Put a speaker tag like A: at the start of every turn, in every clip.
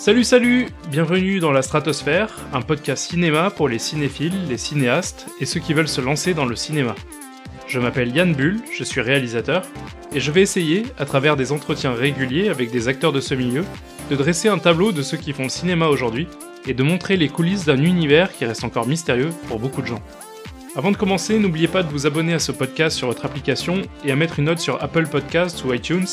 A: Salut salut Bienvenue dans la Stratosphère, un podcast cinéma pour les cinéphiles, les cinéastes et ceux qui veulent se lancer dans le cinéma. Je m'appelle Yann Bull, je suis réalisateur, et je vais essayer, à travers des entretiens réguliers avec des acteurs de ce milieu, de dresser un tableau de ceux qui font le cinéma aujourd'hui et de montrer les coulisses d'un univers qui reste encore mystérieux pour beaucoup de gens. Avant de commencer, n'oubliez pas de vous abonner à ce podcast sur votre application et à mettre une note sur Apple Podcasts ou iTunes,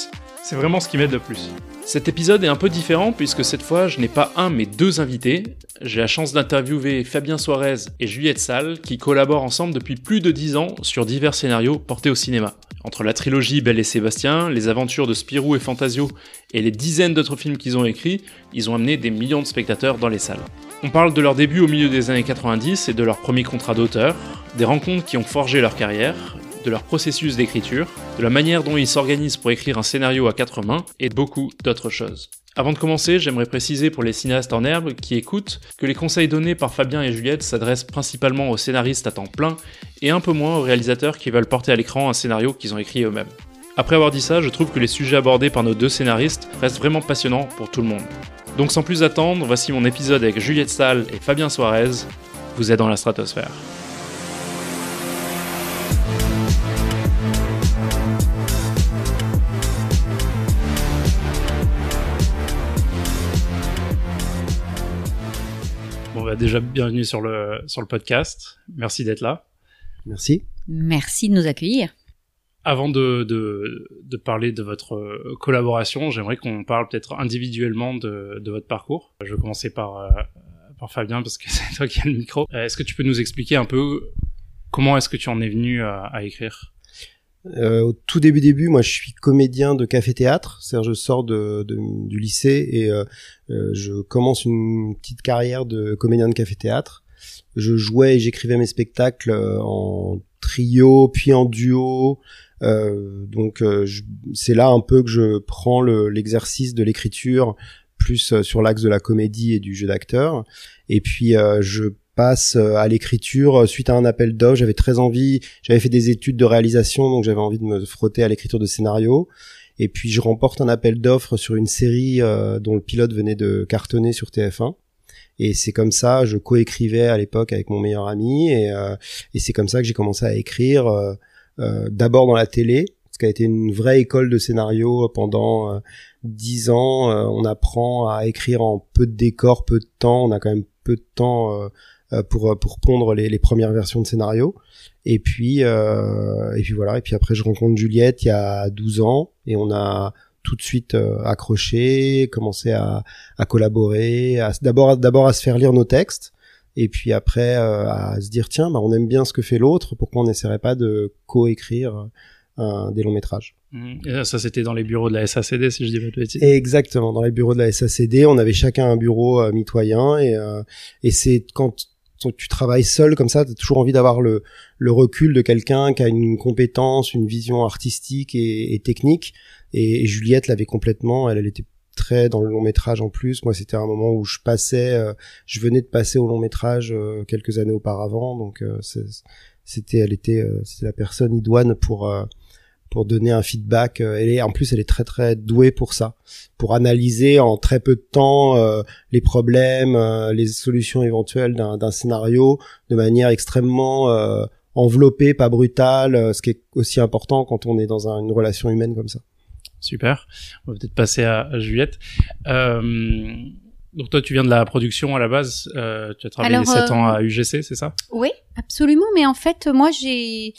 A: c'est vraiment ce qui m'aide le plus. Cet épisode est un peu différent puisque cette fois je n'ai pas un mais deux invités. J'ai la chance d'interviewer Fabien Suarez et Juliette Salle qui collaborent ensemble depuis plus de dix ans sur divers scénarios portés au cinéma. Entre la trilogie Belle et Sébastien, les aventures de Spirou et Fantasio et les dizaines d'autres films qu'ils ont écrits, ils ont amené des millions de spectateurs dans les salles. On parle de leur début au milieu des années 90 et de leur premier contrat d'auteur, des rencontres qui ont forgé leur carrière, de leur processus d'écriture, de la manière dont ils s'organisent pour écrire un scénario à quatre mains, et beaucoup d'autres choses. Avant de commencer, j'aimerais préciser pour les cinéastes en herbe qui écoutent que les conseils donnés par Fabien et Juliette s'adressent principalement aux scénaristes à temps plein et un peu moins aux réalisateurs qui veulent porter à l'écran un scénario qu'ils ont écrit eux-mêmes. Après avoir dit ça, je trouve que les sujets abordés par nos deux scénaristes restent vraiment passionnants pour tout le monde. Donc sans plus attendre, voici mon épisode avec Juliette Salle et Fabien Suarez. Vous êtes dans la stratosphère. Déjà bienvenue sur le, sur le podcast. Merci d'être là.
B: Merci.
C: Merci de nous accueillir.
A: Avant de, de, de parler de votre collaboration, j'aimerais qu'on parle peut-être individuellement de, de, votre parcours. Je vais commencer par, euh, par Fabien parce que c'est toi qui as le micro. Euh, est-ce que tu peux nous expliquer un peu comment est-ce que tu en es venu à, à écrire?
B: Euh, au tout début début, moi je suis comédien de café-théâtre, c'est-à-dire je sors de, de, du lycée et euh, euh, je commence une petite carrière de comédien de café-théâtre. Je jouais et j'écrivais mes spectacles euh, en trio puis en duo. Euh, donc c'est là un peu que je prends l'exercice de l'écriture plus sur l'axe de la comédie et du jeu d'acteur. Et puis je passe euh, à l'écriture euh, suite à un appel d'offres. J'avais très envie, j'avais fait des études de réalisation, donc j'avais envie de me frotter à l'écriture de scénario. Et puis je remporte un appel d'offres sur une série euh, dont le pilote venait de cartonner sur TF1. Et c'est comme ça, je coécrivais à l'époque avec mon meilleur ami, et, et c'est comme ça que j'ai commencé à écrire, d'abord dans la télé, ce qui a été une vraie école de scénario pendant dix ans. on apprend à écrire en peu de décors, peu de temps. On a quand même peu de temps euh, pour euh, pour pondre les, les, premières versions de scénario. Et puis euh, et puis voilà. Et puis après, je rencontre Juliette il y a 12 ans et on a tout de suite accroché, commencé à, à collaborer, d'abord d'abord à se faire lire nos textes et puis après à se dire tiens bah on aime bien ce que fait l'autre pourquoi on n'essaierait pas de coécrire des longs métrages?
A: Mmh. ça, c'était dans les bureaux de la SACD, si je dis pas de bêtises.
B: Exactement, dans les bureaux de la SACD, on avait chacun un bureau euh, mitoyen et, euh, et c'est quand tu travailles seul comme ça, tu as toujours envie d'avoir le, le recul de quelqu'un qui a une compétence, une vision artistique et, et technique. Et, Juliette l'avait complètement, elle, elle était très dans le long métrage en plus. Moi, c'était un moment où je passais, euh, je venais de passer au long métrage quelques années auparavant, donc c'était, elle était, c'était la personne idoine pour pour donner un feedback. Euh, elle est, en plus, elle est très très douée pour ça, pour analyser en très peu de temps euh, les problèmes, euh, les solutions éventuelles d'un scénario de manière extrêmement enveloppée, pas brutale, ce qui est aussi important quand on est dans une relation humaine comme ça.
A: Super. On va peut-être passer à, Juliette. donc toi, tu viens de la production à la base. tu as travaillé 7 ans à UGC, c'est ça?
C: Oui, absolument. Mais en fait, moi, j'ai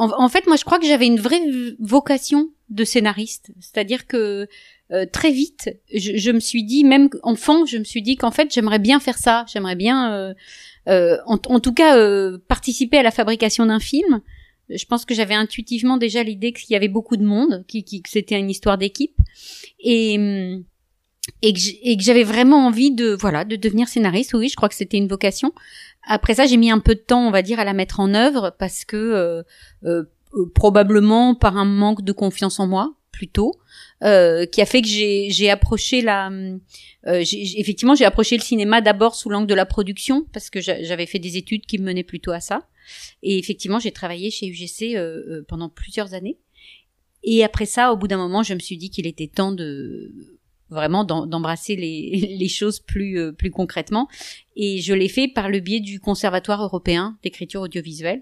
C: en, fait, moi, je crois que j'avais une vraie vocation de scénariste. C'est-à-dire que euh, très vite, je, me suis dit, même enfant, je me suis dit qu'en fait, j'aimerais bien faire ça. J'aimerais bien, euh, euh, en, tout cas, participer à la fabrication d'un film. Je pense que j'avais intuitivement déjà l'idée qu'il y avait beaucoup de monde, qui, que c'était une histoire d'équipe, et et que j'avais vraiment envie de voilà de devenir scénariste. Oui, je crois que c'était une vocation. Après ça, j'ai mis un peu de temps, on va dire, à la mettre en œuvre parce que euh, euh, euh probablement par un manque de confiance en moi, plutôt, euh, qui a fait que j'ai approché la, euh, effectivement, j'ai approché le cinéma d'abord sous l'angle de la production parce que j'avais fait des études qui me menaient plutôt à ça. Et effectivement, j'ai travaillé chez UGC euh, pendant plusieurs années. Et après ça, au bout d'un moment, je me suis dit qu'il était temps de vraiment d'embrasser les, les choses plus plus concrètement. Et je l'ai fait par le biais du Conservatoire européen d'écriture audiovisuelle,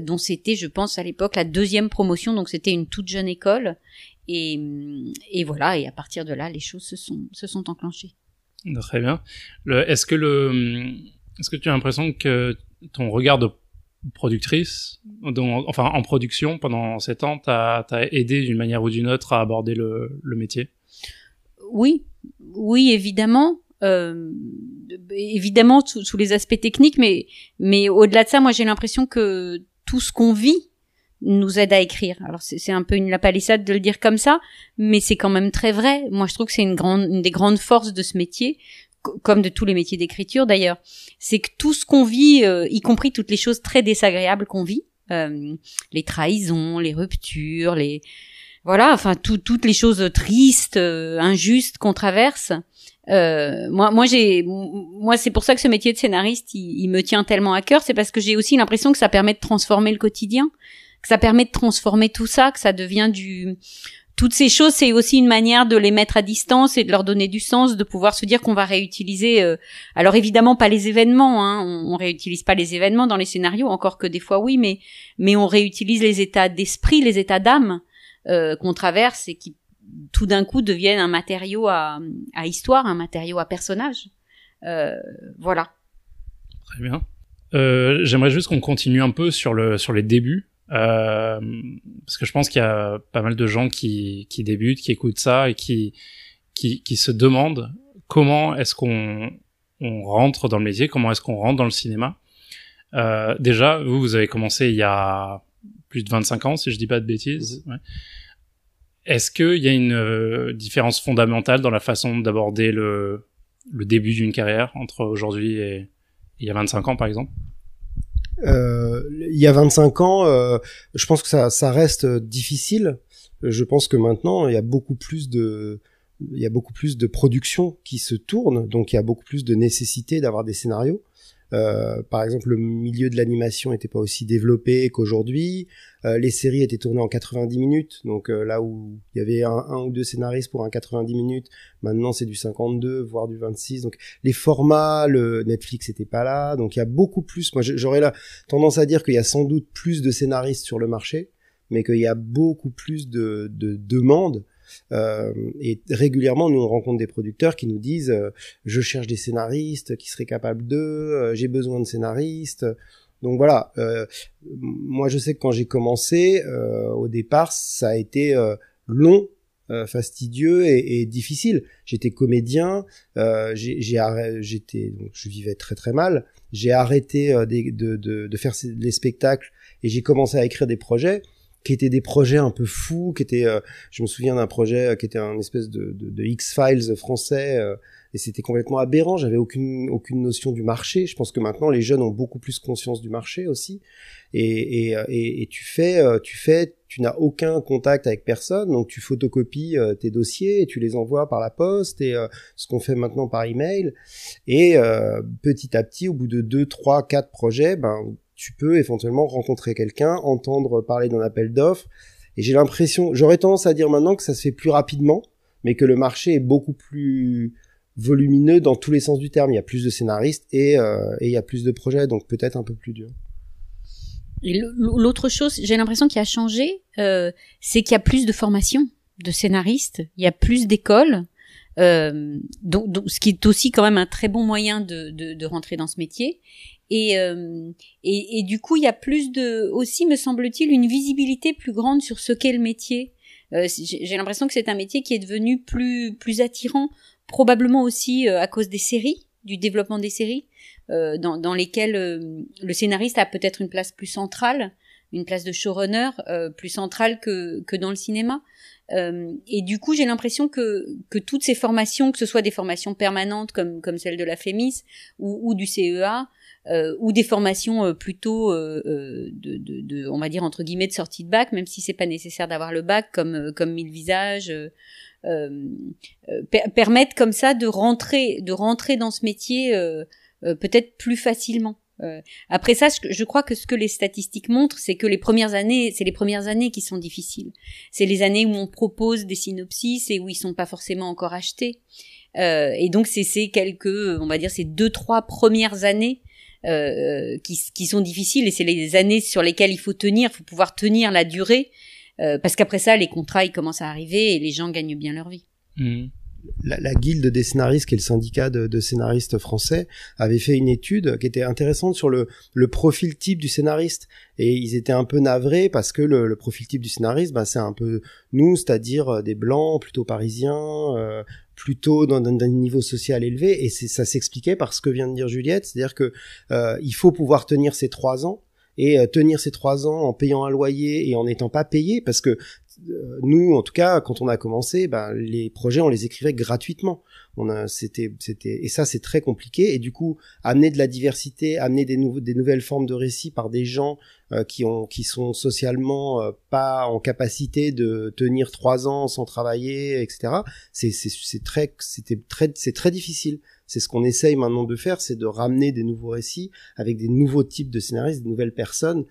C: dont c'était, je pense, à l'époque la deuxième promotion. Donc c'était une toute jeune école. Et, et voilà. Et à partir de là, les choses se sont se sont enclenchées.
A: Très bien. Est-ce que le, est-ce que tu as l'impression que ton regard de productrice, enfin en production pendant sept ans, t'a aidé d'une manière ou d'une autre à aborder le, le métier?
C: Oui, oui, évidemment. Euh, évidemment sous, les aspects techniques, mais mais au-delà de ça, moi j'ai l'impression que tout ce qu'on vit nous aide à écrire. Alors c'est un peu une la palissade de le dire comme ça, mais c'est quand même très vrai. Moi je trouve que c'est une grande une des grandes forces de ce métier, comme de tous les métiers d'écriture d'ailleurs, c'est que tout ce qu'on vit, euh, y compris toutes les choses très désagréables qu'on vit, euh, les trahisons, les ruptures, les voilà, enfin toutes les choses tristes, euh, injustes qu'on traverse. moi, moi j'ai, moi c'est pour ça que ce métier de scénariste, il, il me tient tellement à cœur, c'est parce que j'ai aussi l'impression que ça permet de transformer le quotidien, que ça permet de transformer tout ça, que ça devient du toutes ces choses, c'est aussi une manière de les mettre à distance et de leur donner du sens, de pouvoir se dire qu'on va réutiliser. Euh, alors évidemment pas les événements, hein, on, on, réutilise pas les événements dans les scénarios, encore que des fois oui, mais mais on réutilise les états d'esprit, les états d'âme euh, qu'on traverse et qui tout d'un coup deviennent un matériau à, histoire, un matériau à personnage. Euh, voilà.
A: Très bien. Euh, j'aimerais juste qu'on continue un peu sur le sur les débuts parce que je pense qu'il y a pas mal de gens qui, qui débutent, qui écoutent ça et qui, qui, qui se demandent comment est-ce qu'on on rentre dans le métier, comment est-ce qu'on rentre dans le cinéma. Déjà, vous, vous avez commencé il y a plus de 25 ans, si je dis pas de bêtises. Ouais. Est-ce qu'il y a une euh, différence fondamentale dans la façon d'aborder le, le début d'une carrière entre aujourd'hui et, il y a 25 ans, par exemple?
B: Euh, il y a 25 ans, euh, je pense que ça, ça reste difficile. Je pense que maintenant, il y a beaucoup plus de, il y a beaucoup plus de production qui se tourne, donc il y a beaucoup plus de nécessité d'avoir des scénarios. Euh, par exemple, le milieu de l'animation n'était pas aussi développé qu'aujourd'hui. Euh, les séries étaient tournées en 90 minutes, donc euh, là où il y avait un, un, ou deux scénaristes pour un 90 minutes, maintenant c'est du 52, voire du 26. Donc les formats, le Netflix n'était pas là, donc il y a beaucoup plus. Moi, j'aurais la tendance à dire qu'il y a sans doute plus de scénaristes sur le marché, mais qu'il y a beaucoup plus de, de demandes euh, et régulièrement, nous on rencontre des producteurs qui nous disent euh, je cherche des scénaristes qui seraient capables d'eux, euh, j'ai besoin de scénaristes. Donc voilà, moi je sais que quand j'ai commencé, au départ, ça a été long fastidieux et, difficile. J'étais comédien, euh, j'étais donc je vivais très très mal. J'ai arrêté de, de, de, faire les spectacles et j'ai commencé à écrire des projets qui étaient des projets un peu fous, qui étaient, euh, je me souviens d'un projet euh, qui était un espèce de, de, de X-Files français, euh, et c'était complètement aberrant. J'avais aucune aucune notion du marché. Je pense que maintenant les jeunes ont beaucoup plus conscience du marché aussi. Et, et, et, et tu fais, tu fais, tu n'as aucun contact avec personne, donc tu photocopies tes dossiers et tu les envoies par la poste et ce qu'on fait maintenant par email. Et petit à petit, au bout de deux, trois, quatre projets, ben tu peux éventuellement rencontrer quelqu'un, entendre parler d'un appel d'offres. Et j'ai l'impression, j'aurais tendance à dire maintenant que ça se fait plus rapidement, mais que le marché est beaucoup plus volumineux dans tous les sens du terme. Il y a plus de scénaristes et, euh, il y a plus de projets, donc peut-être un peu plus dur.
C: L'autre chose, j'ai l'impression qui a changé, euh, c'est qu'il y a plus de formations de scénaristes, il y a plus d'écoles, euh, donc, ce qui est aussi quand même un très bon moyen de rentrer dans ce métier. Et, euh, et, et, du coup, il y a plus de, aussi, me semble-t-il, une visibilité plus grande sur ce qu'est le métier. Euh, J'ai l'impression que c'est un métier qui est devenu plus, plus attirant, probablement aussi euh, à cause des séries, du développement des séries, euh, dans, dans, lesquelles euh, le scénariste a peut-être une place plus centrale, une place de showrunner plus centrale que, que dans le cinéma. et du coup, j'ai l'impression que, que toutes ces formations, que ce soit des formations permanentes comme, comme celle de la FEMIS ou, ou du CEA, euh, ou des formations euh, plutôt euh, de, de, de, on va dire entre guillemets de sortie de bac, même si c'est pas nécessaire d'avoir le bac comme comme mille visages. permettent comme ça de rentrer de rentrer dans ce métier peut-être plus facilement Euh, après ça, je, crois que ce que les statistiques montrent, c'est que les premières années, c'est les premières années qui sont difficiles. C'est les années où on propose des synopsis et où ils sont pas forcément encore achetés. Euh, et donc c'est ces quelques, on va dire, ces deux trois premières années euh, qui, qui, sont difficiles et c'est les années sur lesquelles il faut tenir, il faut pouvoir tenir la durée euh, parce qu'après ça, les contrats ils commencent à arriver et les gens gagnent bien leur vie.
B: Mmh la, la, guilde des scénaristes, qui est le syndicat de, de, scénaristes français, avait fait une étude qui était intéressante sur le, le, profil type du scénariste. Et ils étaient un peu navrés parce que le, le profil type du scénariste, bah, c'est un peu nous, c'est-à-dire euh, des blancs, plutôt parisiens, euh, plutôt dans, un niveau social élevé. Et ça s'expliquait par ce que vient de dire Juliette, c'est-à-dire que euh, il faut pouvoir tenir ces trois ans et euh, tenir ces trois ans en payant un loyer et en n'étant pas payé parce que euh, nous, en tout cas, quand on a commencé, ben, les projets, on les écrivait gratuitement. On a, c'était, c'était, et ça, c'est très compliqué. Et du coup, amener de la diversité, amener des, nouveaux, des nouvelles formes de récits par des gens euh, qui ont, qui sont socialement euh, pas en capacité de tenir trois ans sans travailler, etc. C'est, c'est, c'est très, c'était très, c'est très difficile. C'est ce qu'on essaye maintenant de faire, c'est de ramener des nouveaux récits avec des nouveaux types de scénaristes, des nouvelles personnes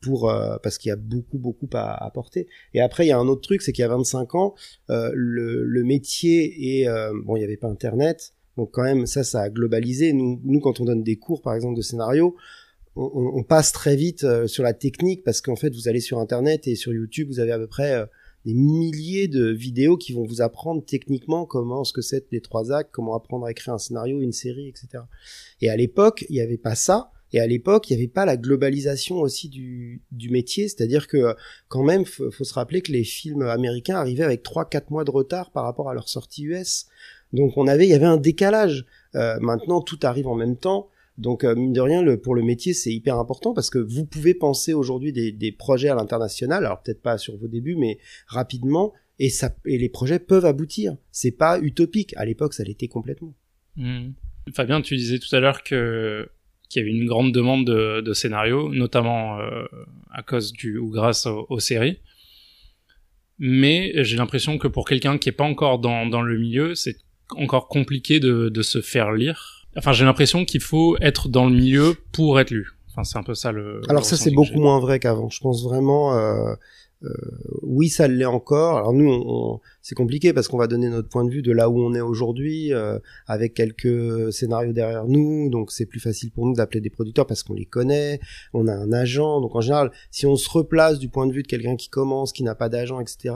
B: pour euh, parce qu'il y a beaucoup beaucoup à apporter. Et après il y a un autre truc, c'est qu'il y a 25 ans, euh, le, le, métier et euh, bon il n'y avait pas Internet, donc quand même ça ça a globalisé. Nous nous quand on donne des cours par exemple de scénario, on, on passe très vite euh, sur la technique parce qu'en fait vous allez sur Internet et sur YouTube vous avez à peu près euh, des milliers de vidéos qui vont vous apprendre techniquement comment ce que c'est les trois actes, comment apprendre à écrire un scénario, une série, etc. Et à l'époque, il n'y avait pas ça. Et à l'époque, il n'y avait pas la globalisation aussi du, du métier, c'est-à-dire que quand même, faut, faut se rappeler que les films américains arrivaient avec 3-4 mois de retard par rapport à leur sortie US. Donc on avait, il y avait un décalage. Euh, maintenant, tout arrive en même temps. Donc euh, mine de rien, le, pour le métier, c'est hyper important parce que vous pouvez penser aujourd'hui des, des projets à l'international, alors peut-être pas sur vos débuts, mais rapidement, et, ça, et les projets peuvent aboutir. C'est pas utopique. À l'époque, ça l'était complètement.
A: Mmh. Fabien, tu disais tout à l'heure que qu'il y avait une grande demande de, de scénarios, notamment euh, à cause du ou grâce aux, séries. Mais j'ai l'impression que pour quelqu'un qui est pas encore dans, dans le milieu, c'est encore compliqué de, de se faire lire. Enfin, j'ai l'impression qu'il faut être dans le milieu pour être lu. Enfin, c'est un peu ça le.
B: Alors ça, c'est beaucoup moins vrai qu'avant. Je pense vraiment. Euh, oui, ça l'est encore. Alors nous, on, c'est compliqué parce qu'on va donner notre point de vue de là où on est aujourd'hui, euh, avec quelques scénarios derrière nous. Donc c'est plus facile pour nous d'appeler des producteurs parce qu'on les connaît. On a un agent. Donc en général, si on se replace du point de vue de quelqu'un qui commence, qui n'a pas d'agent, etc.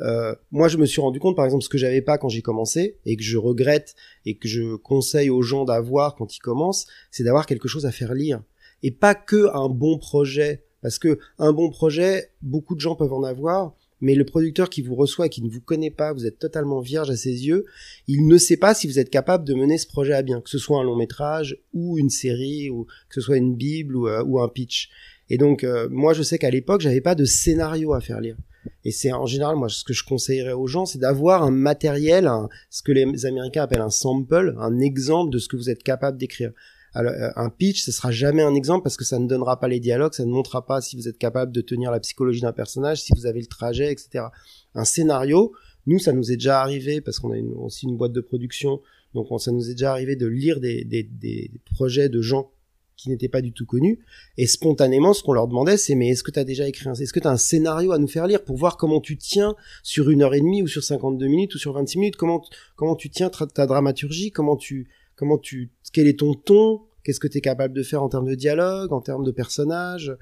B: Euh, moi, je me suis rendu compte, par exemple, ce que j'avais pas quand j'ai commencé et que je regrette et que je conseille aux gens d'avoir quand ils commencent, c'est d'avoir quelque chose à faire lire et pas que un bon projet parce que un bon projet, beaucoup de gens peuvent en avoir, mais le producteur qui vous reçoit et qui ne vous connaît pas, vous êtes totalement vierge à ses yeux, il ne sait pas si vous êtes capable de mener ce projet à bien, que ce soit un long métrage ou une série ou que ce soit une bible ou, euh, un pitch. Et donc euh, moi je sais qu'à l'époque j'avais pas de scénario à faire lire. Et c'est en général moi ce que je conseillerais aux gens, c'est d'avoir un matériel, ce que les Américains appellent un sample, un exemple de ce que vous êtes capable d'écrire. Euh, un pitch, ce sera jamais un exemple parce que ça ne donnera pas les dialogues, ça ne montrera pas si vous êtes capable de tenir la psychologie d'un personnage, si vous avez le trajet, etc. Un scénario, nous, ça nous est déjà arrivé parce qu'on a aussi une boîte de production, donc ça nous est déjà arrivé de lire des, des, projets de gens qui n'étaient pas du tout connus. Et spontanément, ce qu'on leur demandait, c'est mais est-ce que tu as déjà écrit un, est-ce que tu as un scénario à nous faire lire pour voir comment tu tiens sur une heure et demie ou sur 52 minutes ou sur 26 minutes, comment, comment tu tiens ta dramaturgie, comment tu, comment tu, quel est ton ton, qu'est-ce que tu es capable de faire en termes de dialogue, en termes de personnages.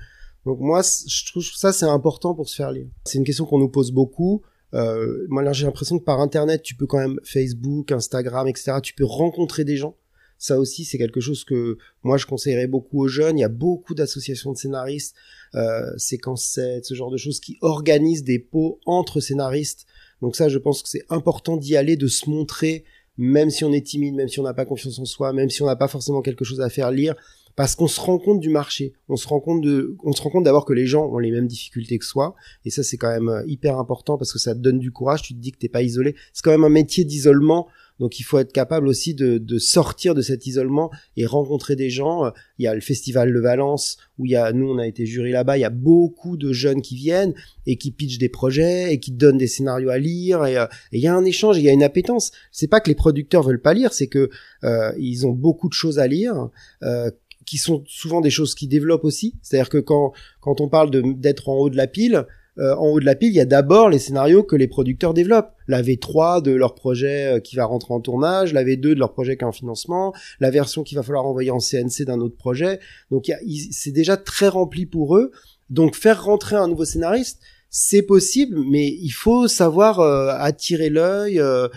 B: Donc moi, je trouve ça c'est important pour se faire lire. C'est une question qu'on nous pose beaucoup. Euh, moi, j'ai l'impression que par Internet, tu peux quand même Facebook, Instagram, etc. Tu peux rencontrer des gens. Ça aussi, c'est quelque chose que moi je conseillerais beaucoup aux jeunes. Il y a beaucoup d'associations de scénaristes, euh, séquence 7, ce genre de choses qui organisent des pots entre scénaristes. Donc ça, je pense que c'est important d'y aller, de se montrer, même si on est timide, même si on n'a pas confiance en soi, même si on n'a pas forcément quelque chose à faire lire, parce qu'on se rend compte du marché, on se rend compte de, on se rend compte d'abord que les gens ont les mêmes difficultés que soi, et ça c'est quand même euh, hyper important parce que ça te donne du courage, tu te dis que t'es pas isolé. C'est quand même un métier d'isolement donc il faut être capable aussi de, de, sortir de cet isolement et rencontrer des gens. Il y a le festival de Valence où il y a, nous on a été jury là-bas, il y a beaucoup de jeunes qui viennent et qui pitchent des projets et qui donnent des scénarios à lire et, euh, il y a un échange, il y a une appétence. C'est pas que les producteurs veulent pas lire, c'est que euh, ils ont beaucoup de choses à lire. Euh, qui sont souvent des choses qui développent aussi. C'est-à-dire que quand quand on parle d'être en haut de la pile, euh, en haut de la pile, il y a d'abord les scénarios que les producteurs développent. La V3 de leur projet euh, qui va rentrer en tournage, la V2 de leur projet qui est en financement, la version qu'il va falloir envoyer en CNC d'un autre projet. Donc c'est déjà très rempli pour eux. Donc faire rentrer un nouveau scénariste, c'est possible, mais il faut savoir euh, attirer l'œil, euh,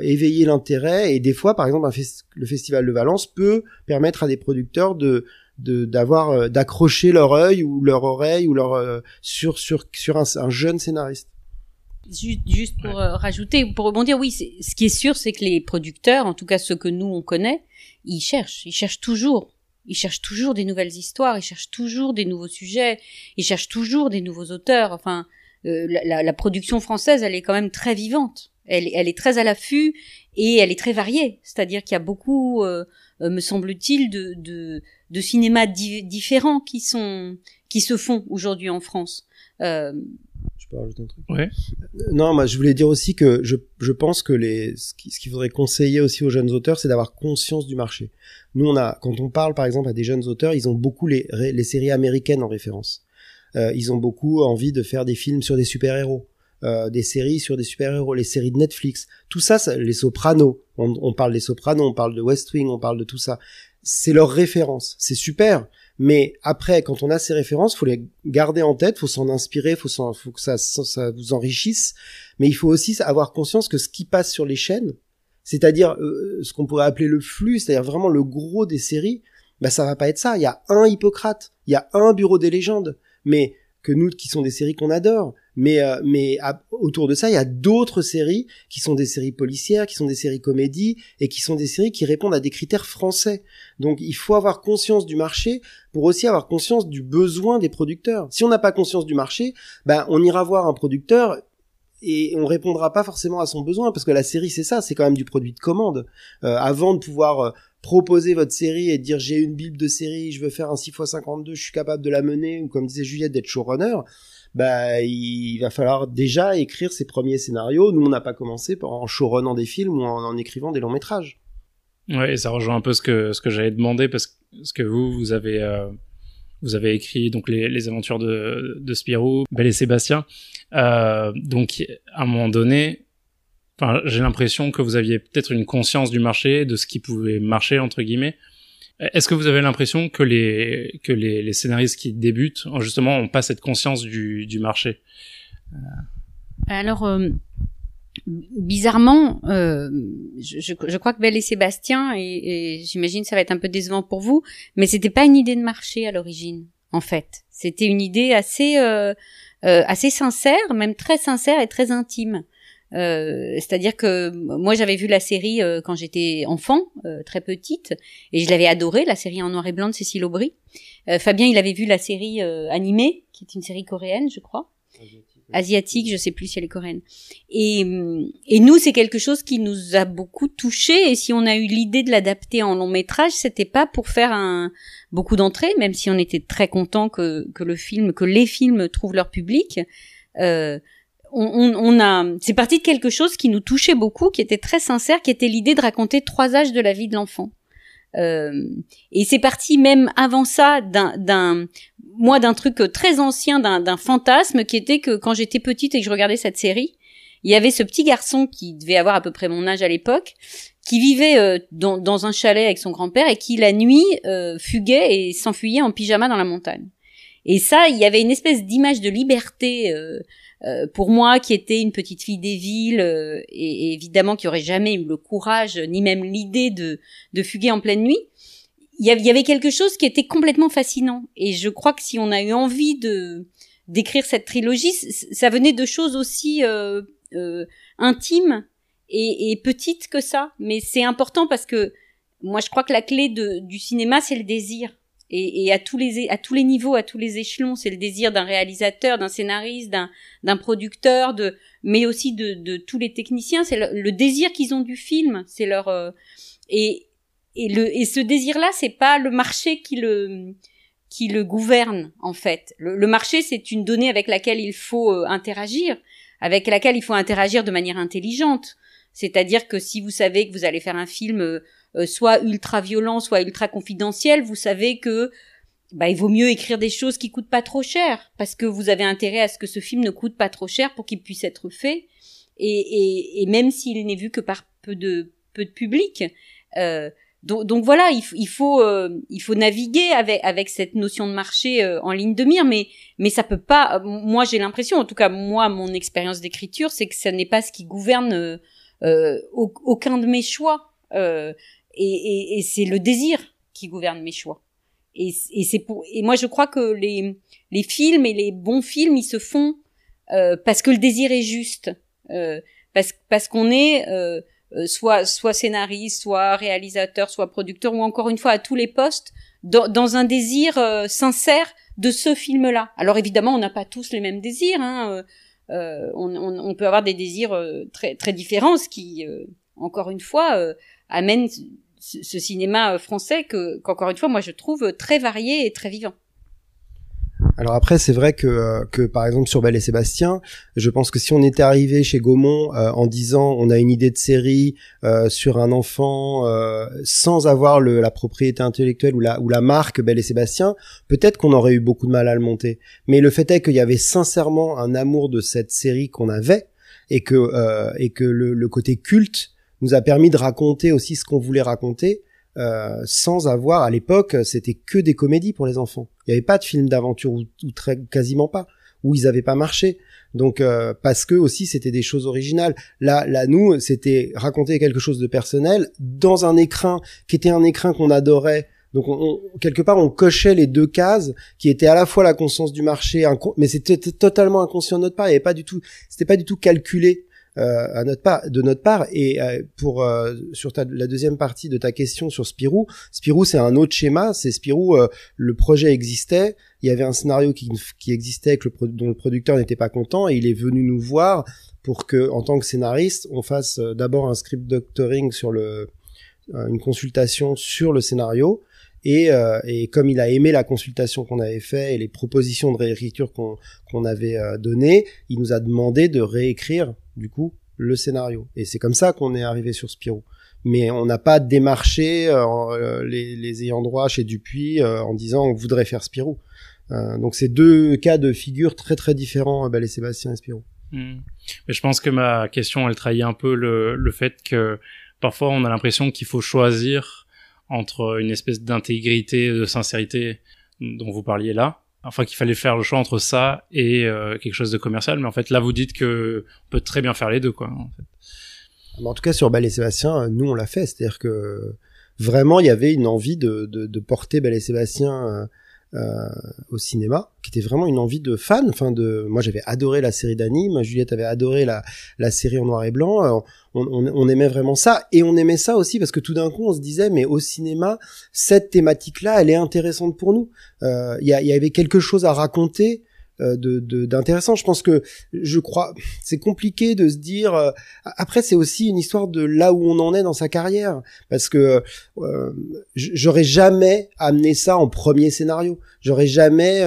B: éveiller l'intérêt. Et des fois, par exemple, le festival de Valence peut permettre à des producteurs de d'avoir euh, d'accrocher leur œil ou leur oreille ou leur euh, sur sur sur un, jeune scénariste.
C: Juste, juste pour euh, rajouter, pour rebondir, oui, ce qui est sûr, c'est que les producteurs, en tout cas ceux que nous on connaît, ils cherchent, ils cherchent toujours, ils cherchent toujours des nouvelles histoires, ils cherchent toujours des nouveaux sujets, ils cherchent toujours des nouveaux auteurs. Enfin, la, la, production française, elle est quand même très vivante, elle, elle est très à l'affût et elle est très variée. C'est-à-dire qu'il y a beaucoup, me semble-t-il, de, de de cinéma différents qui sont qui se font aujourd'hui en France. Euh...
B: Je peux rajouter un truc? Ouais. Non, moi je voulais dire aussi que je, je pense que les ce qu'il faudrait conseiller aussi aux jeunes auteurs, c'est d'avoir conscience du marché. Nous, on a quand on parle par exemple à des jeunes auteurs, ils ont beaucoup les les séries américaines en référence. Euh, ils ont beaucoup envie de faire des films sur des super héros. Euh, des séries sur des super-héros, les séries de Netflix, tout ça, ça les Sopranos, on, on, parle des Sopranos, on parle de West Wing, on parle de tout ça c'est leur référence. C'est super. Mais après, quand on a ces références, faut les garder en tête, faut s'en inspirer, faut, faut que ça, ça, vous enrichisse. Mais il faut aussi avoir conscience que ce qui passe sur les chaînes, c'est-à-dire euh, ce qu'on pourrait appeler le flux, c'est-à-dire vraiment le gros des séries, bah ça va pas être ça. Il y a un Hippocrate, il y a un Bureau des légendes, mais que nous qui sont des séries qu'on adore, mais euh, mais autour de ça, il y a d'autres séries qui sont des séries policières, qui sont des séries comédies et qui sont des séries qui répondent à des critères français. Donc il faut avoir conscience du marché pour aussi avoir conscience du besoin des producteurs. Si on n'a pas conscience du marché, ben on ira voir un producteur et on répondra pas forcément à son besoin parce que la série c'est ça, c'est quand même du produit de commande. Euh, avant de pouvoir euh, proposer votre série et dire j'ai une bible de série, je veux faire un 6x52, je suis capable de la mener ou comme disait Juliette d'être showrunner, bah il va falloir déjà écrire ses premiers scénarios. Nous on n'a pas commencé en showrunnant des films ou en, écrivant des longs métrages.
A: Ouais, et ça rejoint un peu ce que ce que j'avais demandé parce que vous vous avez euh, vous avez écrit donc les, les aventures de de Spirou, Belle et Sébastien. Euh, donc à un moment donné, enfin j'ai l'impression que vous aviez peut-être une conscience du marché, de ce qui pouvait marcher entre guillemets. Est-ce que vous avez l'impression que les que les, les, scénaristes qui débutent justement ont pas cette conscience du, du marché?
C: Euh. Alors euh, bizarrement, euh, je, je, crois que Belle et Sébastien et, et j'imagine ça va être un peu décevant pour vous, mais c'était pas une idée de marché à l'origine. En fait, c'était une idée assez euh, euh assez sincère, même très sincère et très intime. Euh, c'est-à-dire que moi j'avais vu la série euh, quand j'étais enfant, euh, très petite, et je l'avais adorée, la série en noir et blanc de Cécile Aubry. Fabien, il avait vu la série animée, qui est une série coréenne, je crois. Asiatique, je sais plus si elle est coréenne. Et, et nous, c'est quelque chose qui nous a beaucoup touché. Et si on a eu l'idée de l'adapter en long métrage, c'était pas pour faire un beaucoup d'entrées, même si on était très content que, que le film, que les films trouvent leur public. Euh, on, a, c'est parti de quelque chose qui nous touchait beaucoup, qui était très sincère, qui était l'idée de raconter trois âges de la vie de l'enfant. Euh, et c'est parti même avant ça d'un, moi d'un truc très ancien, d'un, fantasme qui était que quand j'étais petite et que je regardais cette série, il y avait ce petit garçon qui devait avoir à peu près mon âge à l'époque, qui vivait euh, dans, un chalet avec son grand-père et qui la nuit euh, fuguait et s'enfuyait en pyjama dans la montagne. Et ça, il y avait une espèce d'image de liberté euh, pour moi qui était une petite fille des villes euh, et, évidemment qui aurait jamais eu le courage ni même l'idée de, de fuguer en pleine nuit, il y avait quelque chose qui était complètement fascinant. Et je crois que si on a eu envie de d'écrire cette trilogie, ça venait de choses aussi euh, euh, intimes et, et, petites que ça. Mais c'est important parce que moi je crois que la clé de, du cinéma c'est le désir et, et, à tous les à tous les niveaux, à tous les échelons, c'est le désir d'un réalisateur, d'un scénariste, d'un d'un producteur, de mais aussi de, de tous les techniciens. C'est le, désir qu'ils ont du film, c'est leur euh, et et le et ce désir-là, c'est pas le marché qui le qui le gouverne en fait. Le, marché, c'est une donnée avec laquelle il faut euh, interagir, avec laquelle il faut interagir de manière intelligente. C'est-à-dire que si vous savez que vous allez faire un film euh, soit ultra violents, soit ultra confidentiels, vous savez que bah, il vaut mieux écrire des choses qui coûtent pas trop cher, parce que vous avez intérêt à ce que ce film ne coûte pas trop cher pour qu'il puisse être fait. Et, et, et même s'il n'est vu que par peu de peu de public, euh, donc, donc, voilà, il, il faut euh, il faut naviguer avec avec cette notion de marché euh, en ligne de mire, mais mais ça peut pas. Moi, j'ai l'impression, en tout cas moi, mon expérience d'écriture, c'est que ça n'est pas ce qui gouverne euh, aucun de mes choix, et, et, et c'est le désir qui gouverne mes choix. Et, c'est pour et moi je crois que les les films et les bons films ils se font euh, parce que le désir est juste euh, parce parce qu'on est euh, soit soit scénariste soit réalisateur soit producteur ou encore une fois à tous les postes dans, dans un désir sincère de ce film là alors évidemment on n'a pas tous les mêmes désirs hein, on, on, on, peut avoir des désirs très très différents ce qui encore une fois amène ce cinéma euh, français que qu'encore une fois moi je trouve très varié et très vivant.
B: Alors après, c'est vrai que, euh, que par exemple sur Belle et Sébastien, je pense que si on était arrivé chez Gaumont euh, en disant on a une idée de série sur un enfant sans avoir le, la propriété intellectuelle ou la, ou la marque Belle et Sébastien, peut-être qu'on aurait eu beaucoup de mal à le monter. Mais le fait est qu'il y avait sincèrement un amour de cette série qu'on avait et que, et que le, le côté culte nous a permis de raconter aussi ce qu'on voulait raconter euh, sans avoir à l'époque c'était que des comédies pour les enfants. Il n'y avait pas de films d'aventure ou, très quasiment pas où ils avaient pas marché. Donc euh, parce que aussi c'était des choses originales. Là là nous c'était raconter quelque chose de personnel dans un écrin qui était un écrin qu'on adorait. Donc on, quelque part on cochait les deux cases qui étaient à la fois la conscience du marché mais c'était totalement inconscient de notre part, il y avait pas du tout c'était pas du tout calculé à notre part, de notre part. Et euh, pour euh, sur ta, la deuxième partie de ta question sur Spirou, Spirou c'est un autre schéma. C'est Spirou, le projet existait, il y avait un scénario qui, qui existait que le, dont le producteur n'était pas content et il est venu nous voir pour que, en tant que scénariste, on fasse d'abord un script doctoring sur le une consultation sur le scénario et, euh, et, comme il a aimé la consultation qu'on avait fait et les propositions de réécriture qu'on qu'on avait euh, données, il nous a demandé de réécrire du coup le scénario. Et c'est comme ça qu'on est arrivé sur Spirou. Mais on n'a pas démarché euh, les, les, ayants droit chez Dupuis en disant on voudrait faire Spirou. donc c'est deux cas de figure très très différents, et Sébastien et Spirou.
A: Hmm. Mais je pense que ma question, elle trahit un peu le, le fait que parfois on a l'impression qu'il faut choisir entre une espèce d'intégrité, de sincérité dont vous parliez là. Enfin, qu'il fallait faire le choix entre ça et euh, quelque chose de commercial. Mais en fait, là, vous dites que on peut très bien faire les deux, quoi. En,
B: tout cas, sur Belle et Sébastien, nous, on l'a fait. C'est-à-dire que vraiment, il y avait une envie de, de, de porter Belle et Sébastien euh, euh, au cinéma, qui était vraiment une envie de fan. Enfin, de moi, j'avais adoré la série d'anime. Juliette avait adoré la, la série en noir et blanc. Euh, on, on, on, aimait vraiment ça, et on aimait ça aussi parce que tout d'un coup, on se disait, mais au cinéma, cette thématique-là, elle est intéressante pour nous. Euh, il y, y, avait quelque chose à raconter euh, de d'intéressant. Je pense que je crois c'est compliqué de se dire. Euh, après, c'est aussi une histoire de là où on en est dans sa carrière, parce que euh, j'aurais jamais amené ça en premier scénario. J'aurais jamais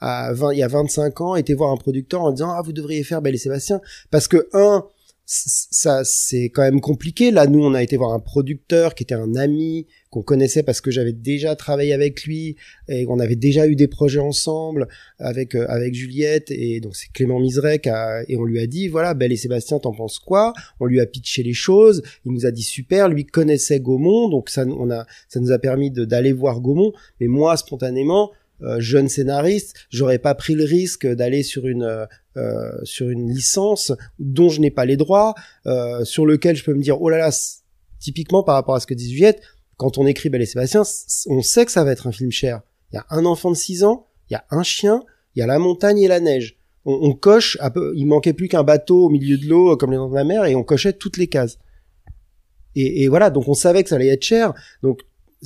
B: à 20, il y a 25 ans été voir un producteur en disant ah vous devriez faire Belle et Sébastien, parce que un ça c'est quand même compliqué. Là nous on a été voir un producteur qui était un ami qu'on connaissait parce que j'avais déjà travaillé avec lui et on avait déjà eu des projets ensemble avec euh, avec Juliette et donc c'est Clément Misrec et on lui a dit voilà Belle et Sébastien t'en penses quoi? On lui a pitché les choses il nous a dit super lui connaissait Gaumont donc ça on a ça nous a permis d'aller voir Gaumont. Mais moi spontanément euh, jeune scénariste, j'aurais pas pris le risque d'aller sur une euh, sur une licence dont je n'ai pas les droits, sur lequel je peux me dire oh là là, typiquement par rapport à ce que dit Juliette, quand on écrit Belle et Sébastien, on sait que ça va être un film cher. Il y a un enfant de 6 ans, il y a un chien, il y a la montagne et la neige. On, coche, un peu, il manquait plus qu'un bateau au milieu de l'eau comme les dents de la mer et on cochait toutes les cases. Et, voilà, donc on savait que ça allait être cher. Donc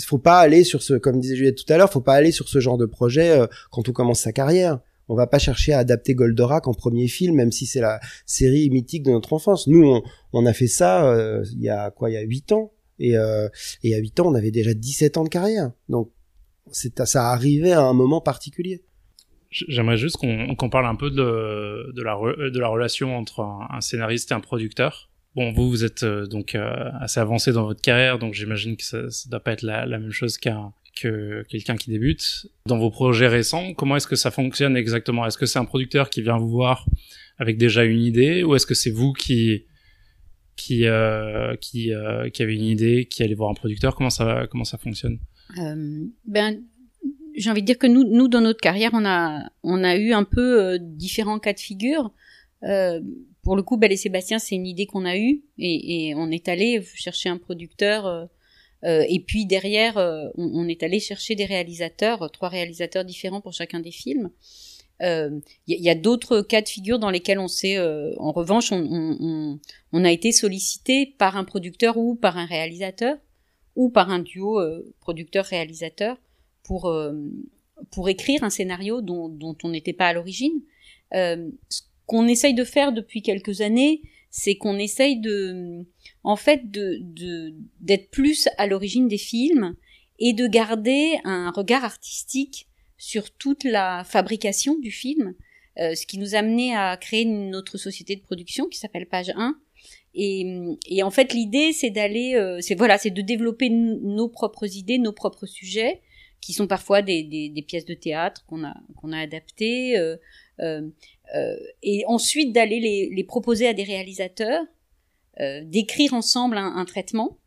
B: faut pas aller sur ce, comme disait Juliette tout à l'heure, faut pas aller sur ce genre de projet euh, quand on commence sa carrière. On va pas chercher à adapter Goldorak en premier film, même si c'est la série mythique de notre enfance. Nous, on, a fait ça euh, il y a quoi, il y a huit ans. Et, euh, à 8 ans, on avait déjà 17 ans de carrière. Donc, ça arrivait à un moment particulier.
A: J'aimerais juste qu'on parle un peu de, la, relation entre un, scénariste et un producteur. Bon, vous, vous êtes donc assez avancé dans votre carrière, donc j'imagine que ça, ça doit pas être la même chose qu'un que quelqu'un qui débute. Dans vos projets récents, comment est-ce que ça fonctionne exactement? Est-ce que c'est un producteur qui vient vous voir avec déjà une idée, ou est-ce que c'est vous qui qui euh, euh, qui avez une idée, qui allez voir un producteur? Comment ça comment ça fonctionne?
C: Euh, Ben j'ai envie de dire que nous, nous dans notre carrière, on a, on a eu un peu différents cas de figure. Pour le coup, Belle et Sébastien, c'est une idée qu'on a eue et, et, on est allé chercher un producteur. Euh, euh et puis derrière, on, on, est allé chercher des réalisateurs, trois réalisateurs différents pour chacun des films. Il euh, y, a d'autres cas de figure dans lesquels on s'est, euh, en revanche, on, a été sollicité par un producteur ou par un réalisateur ou par un duo euh, producteur-réalisateur pour pour écrire un scénario dont on n'était pas à l'origine. ce qu'on essaye de faire depuis quelques années, c'est qu'on essaye de, en fait, d'être plus à l'origine des films et de garder un regard artistique sur toute la fabrication du film, euh, ce qui nous a amené à créer notre société de production qui s'appelle Page 1. Et, et en fait, l'idée, c'est d'aller, euh, c'est voilà, c'est de développer nos propres idées, nos propres sujets, qui sont parfois des pièces de théâtre qu'on a qu'on a adaptées, euh, euh, euh et ensuite d'aller les, proposer à des réalisateurs, d'écrire ensemble un, traitement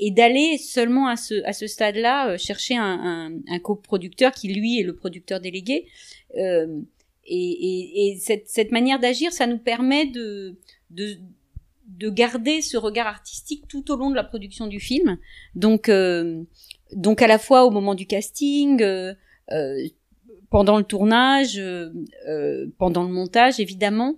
C: et d'aller seulement à ce, à ce stade-là euh, chercher un, coproducteur qui lui est le producteur délégué. Euh, et, et, et cette, cette, manière d'agir, ça nous permet de, de, de, garder ce regard artistique tout au long de la production du film. Donc, euh, donc à la fois au moment du casting, euh, euh pendant le tournage, euh, pendant le montage évidemment.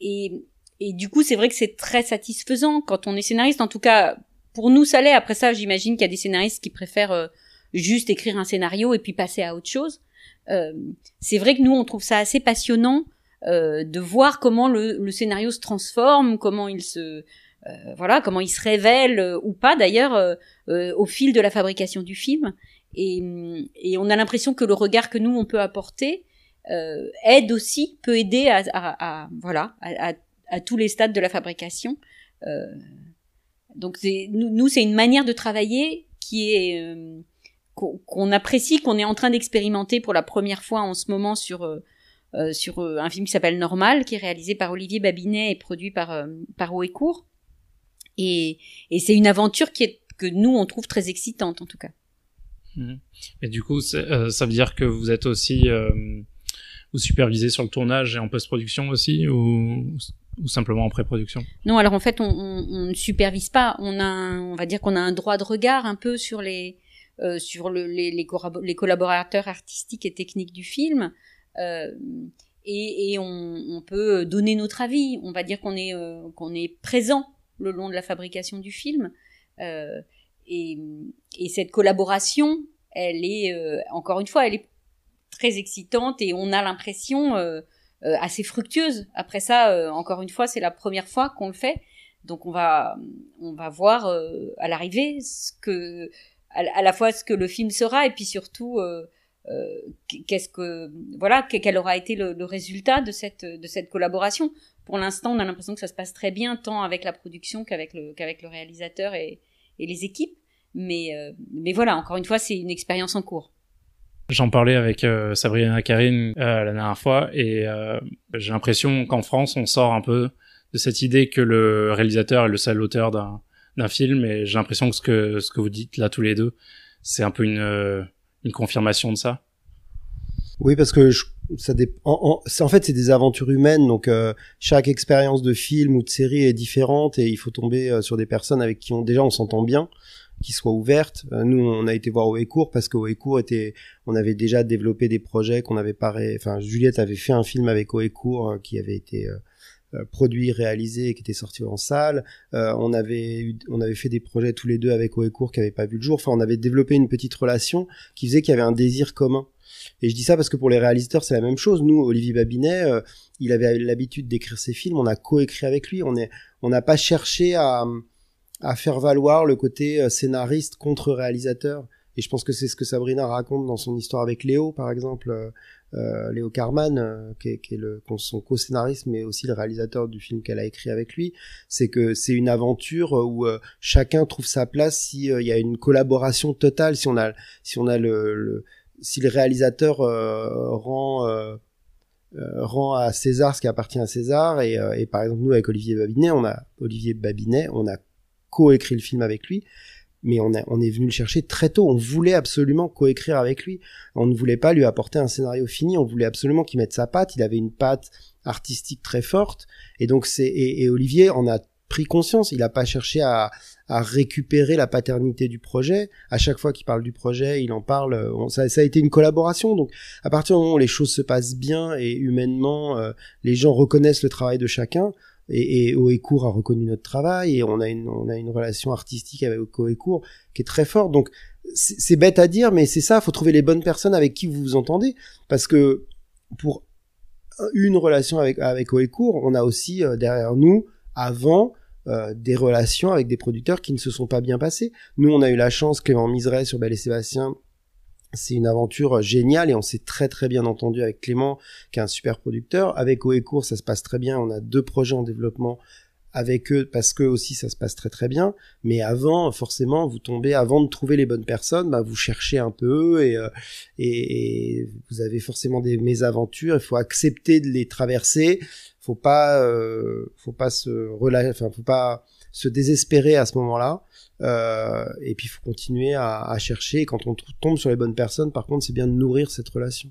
C: et, et du coup, c'est vrai que c'est très satisfaisant quand on est scénariste. En tout cas, pour nous, ça l'est. Après ça, j'imagine qu'il y a des scénaristes qui préfèrent euh, juste écrire un scénario et puis passer à autre chose. Euh, c'est vrai que nous, on trouve ça assez passionnant euh, de voir comment le, le, scénario se transforme, comment il se euh, voilà, comment il se révèle euh, ou pas d'ailleurs au fil de la fabrication du film. Et, et on a l'impression que le regard que nous on peut apporter aide aussi, peut aider à, à, à voilà, à, à, tous les stades de la fabrication. Euh, donc nous, nous c'est une manière de travailler qui est euh, qu'on apprécie, qu'on est en train d'expérimenter pour la première fois en ce moment sur euh, euh sur euh, un film qui s'appelle Normal, qui est réalisé par Olivier Babinet et produit par par Oecourt. Et, et c'est une aventure qui est que nous on trouve très excitante en tout cas.
A: Mmh. Et du coup, ça veut dire que vous êtes aussi vous supervisez sur le tournage et en post-production aussi ou ou simplement en pré-production?
C: Non, alors en fait, on, on, on, ne supervise pas. On a, un, on va dire qu'on a un droit de regard un peu sur les euh, sur le, les, les, les, collaborateurs artistiques et techniques du film. Euh, et, et on, on, peut donner notre avis. On va dire qu'on est euh, qu'on est présent le long de la fabrication du film. Euh, et, et, cette collaboration, elle est euh, encore une fois, elle est très excitante et on a l'impression euh, euh, assez fructueuse. Après ça, euh, encore une fois, c'est la première fois qu'on le fait, donc on va on va voir euh, à l'arrivée ce que à, la fois ce que le film sera et puis surtout qu'est-ce que voilà quel aura été le, le, résultat de cette de cette collaboration. Pour l'instant, on a l'impression que ça se passe très bien tant avec la production qu'avec le qu'avec le réalisateur et, et les équipes. Mais mais voilà, encore une fois, c'est une expérience en cours.
A: J'en parlais avec euh, Sabrina Karine euh, la dernière fois et euh, j'ai l'impression qu'en France on sort un peu de cette idée que le réalisateur est le seul auteur d'un d'un film et j'ai l'impression que ce que ce que vous dites là tous les deux c'est un peu une euh, une confirmation de ça.
B: Oui parce que je, ça dépend. En, en, en, fait c'est des aventures humaines donc euh, chaque expérience de film ou de série est différente et il faut tomber sur des personnes avec qui on déjà on s'entend bien qui soit ouverte. Euh, nous, on a été voir Oecourt parce que Oecourt était, on avait déjà développé des projets qu'on avait pas, enfin, Juliette avait fait un film avec Oecourt euh, qui avait été euh, produit, réalisé qui était sorti en salle. On avait on avait fait des projets tous les deux avec Oecourt qui n'avaient pas vu le jour. Enfin, on avait développé une petite relation qui faisait qu'il y avait un désir commun. Et je dis ça parce que pour les réalisateurs, c'est la même chose. Nous, Olivier Babinet, il avait l'habitude d'écrire ses films. On a coécrit avec lui. On est, on n'a pas cherché à, à faire valoir le côté euh, scénariste contre réalisateur. Et je pense que c'est ce que Sabrina raconte dans son histoire avec Léo, par exemple. Euh, euh, Léo Carman, euh, qui, est, qui est le, son co-scénariste, mais aussi le réalisateur du film qu'elle a écrit avec lui, c'est que c'est une aventure où chacun trouve sa place si il y a une collaboration totale, si on a, si on a le, le si le réalisateur rend rend à César ce qui appartient à César et, et par exemple nous avec Olivier Babinet, on a Olivier Babinet, on a co-écrit le film avec lui mais on, on est venu le chercher très tôt. On voulait absolument coécrire avec lui. On ne voulait pas lui apporter un scénario fini. On voulait absolument qu'il mette sa patte. Il avait une patte artistique très forte. Et donc c'est et, Olivier en a pris conscience. Il n'a pas cherché à, à, récupérer la paternité du projet. À chaque fois qu'il parle du projet, il en parle. ça, ça, a été une collaboration. Donc à partir du moment où les choses se passent bien et humainement, euh, les gens reconnaissent le travail de chacun et, et a reconnu notre travail et on a une, on a une relation artistique avec Oecourt qui est très forte. Donc c'est bête à dire, mais c'est ça, faut trouver les bonnes personnes avec qui vous vous entendez, parce que pour une relation avec avec on a aussi euh, derrière nous avant euh, des relations avec des producteurs qui ne se sont pas bien passés. Nous, on a eu la chance, Clément Miseret sur Belle et Sébastien, c'est une aventure géniale et on s'est très très bien entendu avec Clément, qui est un super producteur. Avec Oecourt, ça se passe très bien. On a deux projets en développement avec eux parce que aussi ça se passe très très bien. Mais avant, forcément, vous tombez avant de trouver les bonnes personnes, bah, vous cherchez un peu et, euh, et, vous avez forcément des mésaventures. Il faut accepter de les traverser. Faut pas, euh, faut pas se relâcher, enfin, faut pas se désespérer à ce moment-là. Euh, et puis il faut continuer à, à, chercher. Et quand on tombe sur les bonnes personnes, par contre, c'est bien de nourrir cette relation.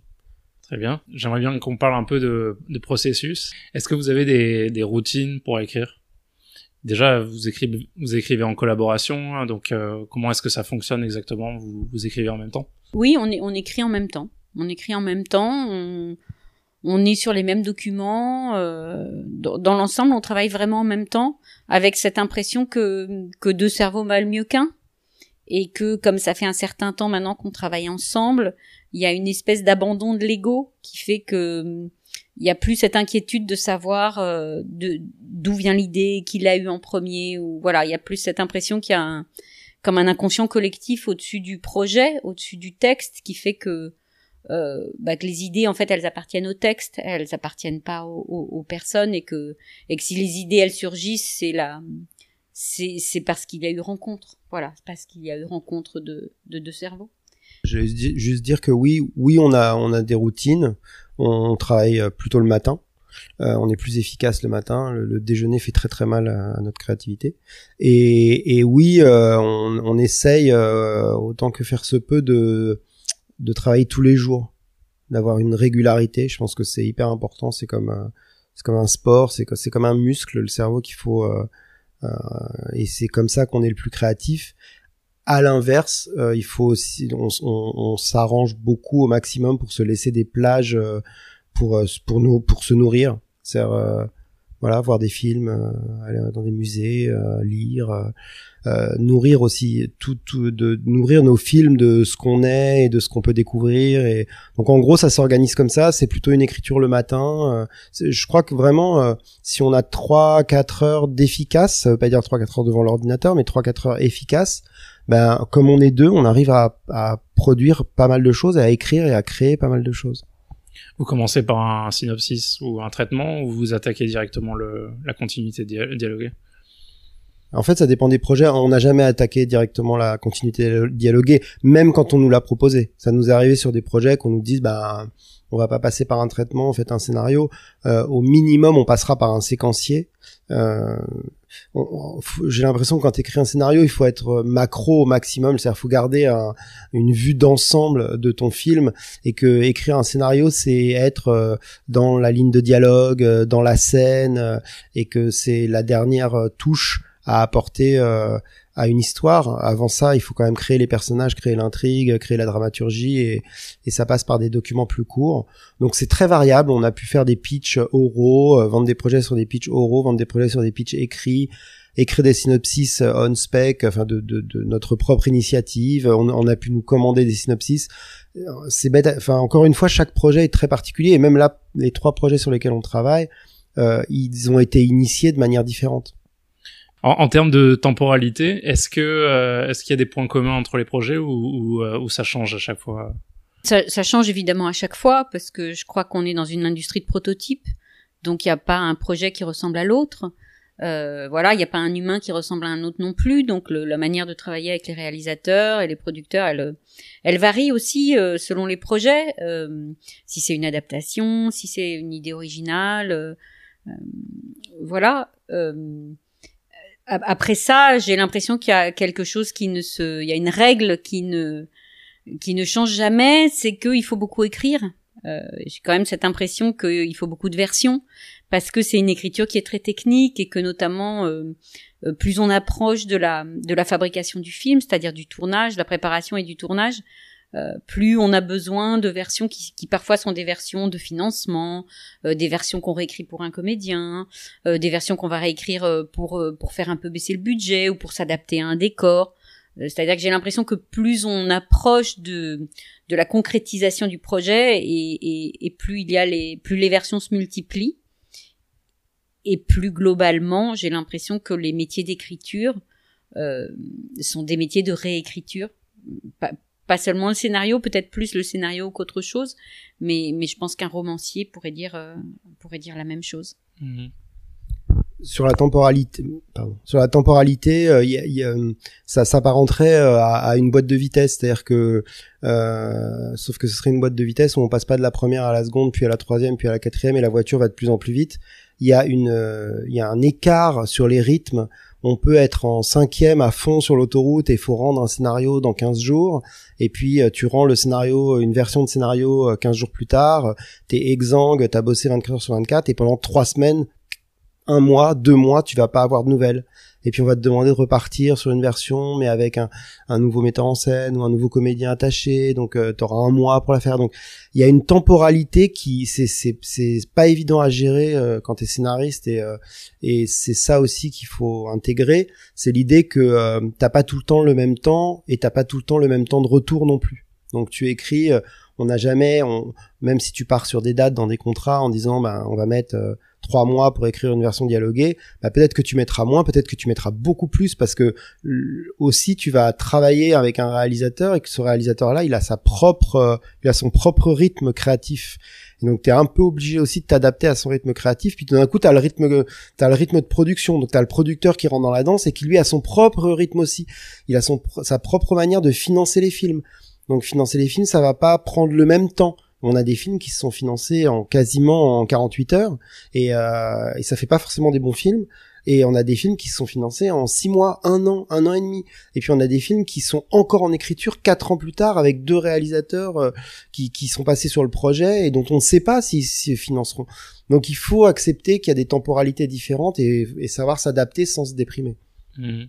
A: Très bien. J'aimerais bien qu'on parle un peu de, de processus. Est-ce que vous avez des, des, routines pour écrire? Déjà, vous écrivez, vous écrivez en collaboration, hein, donc euh, comment est-ce que ça fonctionne exactement? Vous, vous écrivez en même temps?
C: Oui, on, est, on écrit en même temps. On écrit en même temps. On, on est sur les mêmes documents. Euh, dans, l'ensemble, on travaille vraiment en même temps avec cette impression que, que deux cerveaux valent mieux qu'un et que comme ça fait un certain temps maintenant qu'on travaille ensemble, il y a une espèce d'abandon de l'ego qui fait que il y a plus cette inquiétude de savoir euh, d'où vient l'idée, qui l'a eu en premier ou voilà, il y a plus cette impression qu'il y a comme un inconscient collectif au-dessus du projet, au-dessus du texte qui fait que euh, bah, que les idées en fait elles appartiennent au texte, elles appartiennent pas aux, aux, personnes et que et que si les idées elles surgissent c'est la c'est parce qu'il y a eu rencontre voilà parce qu'il y a eu rencontre de de deux cerveaux.
B: Je vais juste dire que oui oui on a on a des routines on travaille plutôt le matin euh, on est plus efficace le matin. Le, déjeuner fait très très mal à, notre créativité. Et, et oui, euh, on, on, essaye euh, autant que faire se peut de de travailler tous les jours, d'avoir une régularité. Je pense que c'est hyper important. C'est comme euh, c'est comme un sport, c'est c'est comme un muscle, le cerveau qu'il faut euh, euh, et c'est comme ça qu'on est le plus créatif. À l'inverse, il faut aussi, on s'arrange beaucoup au maximum pour se laisser des plages pour pour nous pour se nourrir. C'est voilà, voir des films, aller dans des musées, lire euh, nourrir aussi tout, tout, de nourrir nos films de ce qu'on est et de ce qu'on peut découvrir et donc en gros ça s'organise comme ça c'est plutôt une écriture le matin euh, je crois que vraiment euh, si on a trois quatre heures d'efficace veut pas dire trois quatre heures devant l'ordinateur mais trois quatre heures efficaces ben comme on est deux on arrive à, à produire pas mal de choses à écrire et à créer pas mal de choses.
A: Vous commencez par un synopsis ou un traitement ou vous attaquez directement le, la continuité dialoguée?
B: En fait, ça dépend des projets. On n'a jamais attaqué directement la continuité dialoguée, même quand on nous l'a proposé. Ça nous est arrivé sur des projets qu'on nous dise, bah, on va pas passer par un traitement, on fait un scénario. Euh, au minimum, on passera par un séquencier. Euh, j'ai l'impression que quand tu écris un scénario, il faut être macro au maximum, c'est-à-dire faut garder une vue d'ensemble de ton film et que écrire un scénario, c'est être euh, dans la ligne de dialogue, euh, dans la scène euh, et que c'est la dernière touche à apporter euh, à une histoire. Avant ça, il faut quand même créer les personnages, créer l'intrigue, créer la dramaturgie, et, et, ça passe par des documents plus courts. Donc c'est très variable. On a pu faire des pitchs oraux, euh, vendre des projets sur des pitchs oraux, vendre des projets sur des pitchs écrits, écrire des synopsis euh, on spec, enfin de, de, de notre propre initiative. On, on, a pu nous commander des synopsis. C'est bête. Enfin encore une fois, chaque projet est très particulier, et même là, les trois projets sur lesquels on travaille, euh, ils ont été initiés de manière différente.
A: En, en, termes de temporalité, est-ce que euh, est-ce qu'il y a des points communs entre les projets ou, ou, euh, ou, ça change à chaque fois?
C: Ça, ça, change évidemment à chaque fois parce que je crois qu'on est dans une industrie de prototypes, donc il n'y a pas un projet qui ressemble à l'autre. Euh, voilà, il n'y a pas un humain qui ressemble à un autre non plus, donc le, la manière de travailler avec les réalisateurs et les producteurs, elle, elle varie aussi euh, selon les projets. Euh, si c'est une adaptation, si c'est une idée originale, euh, euh, voilà. Après ça, j'ai l'impression qu'il y a quelque chose qui ne se, il y a une règle qui ne qui ne change jamais, c'est qu'il faut beaucoup écrire. j'ai quand même cette impression qu'il faut beaucoup de versions parce que c'est une écriture qui est très technique et que notamment euh, euh, plus on approche de la de la fabrication du film, c'est-à-dire du tournage, de la préparation et du tournage, euh, plus on a besoin de versions qui, qui, parfois sont des versions de financement, des versions qu'on réécrit pour un comédien, des versions qu'on va réécrire pour pour faire un peu baisser le budget ou pour s'adapter à un décor. C'est-à-dire que j'ai l'impression que plus on approche de de la concrétisation du projet et, et, et plus il y a les plus les versions se multiplient et plus globalement, j'ai l'impression que les métiers d'écriture euh, sont des métiers de réécriture. Seulement le scénario, peut-être plus le scénario qu'autre chose, mais, mais je pense qu'un romancier pourrait dire, euh, pourrait dire la même chose.
B: Mhm. Sur la temporalité, pardon, sur la temporalité, euh, y a, ça s'apparenterait euh, à, à, une boîte de vitesse, c'est-à-dire que, euh, sauf que ce serait une boîte de vitesse où on passe pas de la première à la seconde, puis à la troisième, puis à la quatrième, et la voiture va de plus en plus vite il y a une, euh, il y a un écart sur les rythmes. On peut être en cinquième à fond sur l'autoroute et faut rendre un scénario dans 15 jours. Et puis euh, tu rends le scénario, une version de scénario 15 euh, jours plus tard. T'es exsangue, t'as bossé 24 heures sur 24 et pendant trois semaines, un mois, deux mois, tu vas pas avoir de nouvelles et puis on va te demander de repartir sur une version mais avec un, un nouveau metteur en scène ou un nouveau comédien attaché. Donc euh, tu auras un mois pour la faire. Donc il y a une temporalité qui c'est c'est c'est pas évident à gérer euh, quand tu es scénariste. Et euh, et c'est ça aussi qu'il faut intégrer. C'est l'idée que euh, t'as pas tout le temps le même temps et t'as pas tout le temps le même temps de retour non plus. Donc tu écris on n'a jamais on, même si tu pars sur des dates dans des contrats en disant ben on va mettre trois mois pour écrire une version dialoguée, bah peut-être que tu mettras moins, peut-être que tu mettras beaucoup plus parce que aussi tu vas travailler avec un réalisateur et que ce réalisateur-là, il a sa propre, euh, il a son propre rythme créatif. Et donc tu es un peu obligé aussi de t'adapter à son rythme créatif. Puis d'un coup, tu as le rythme, as le rythme de production. Donc tu as le producteur qui rentre dans la danse et qui lui a son propre rythme aussi. Il a son sa propre manière de financer les films. Donc financer les films, ça va pas prendre le même temps. On a des films qui se sont financés en quasiment en 48 heures et, euh, et ça fait pas forcément des bons films. Et on a des films qui se sont financés en 6 mois, 1 an, 1 an et demi. Et puis on a des films qui sont encore en écriture 4 ans plus tard avec deux réalisateurs euh, qui, qui sont passés sur le projet et dont on ne sait pas s'ils se financeront. Donc il faut accepter qu'il y a des temporalités différentes et, et savoir s'adapter sans se déprimer.
A: Mmh.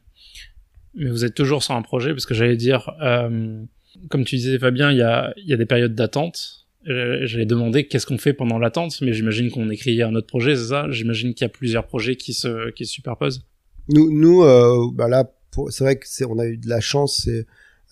A: Mais vous êtes toujours sur un projet parce que j'allais dire, euh, comme tu disais Fabien, il y a, y a des périodes d'attente j'allais demander qu'est-ce qu'on fait pendant l'attente, mais j'imagine qu'on écrit un autre projet, c'est ça? J'imagine qu'il y a plusieurs projets qui se, qui se superposent.
B: Nous, euh, bah là, c'est vrai que c'est, on a eu de la chance,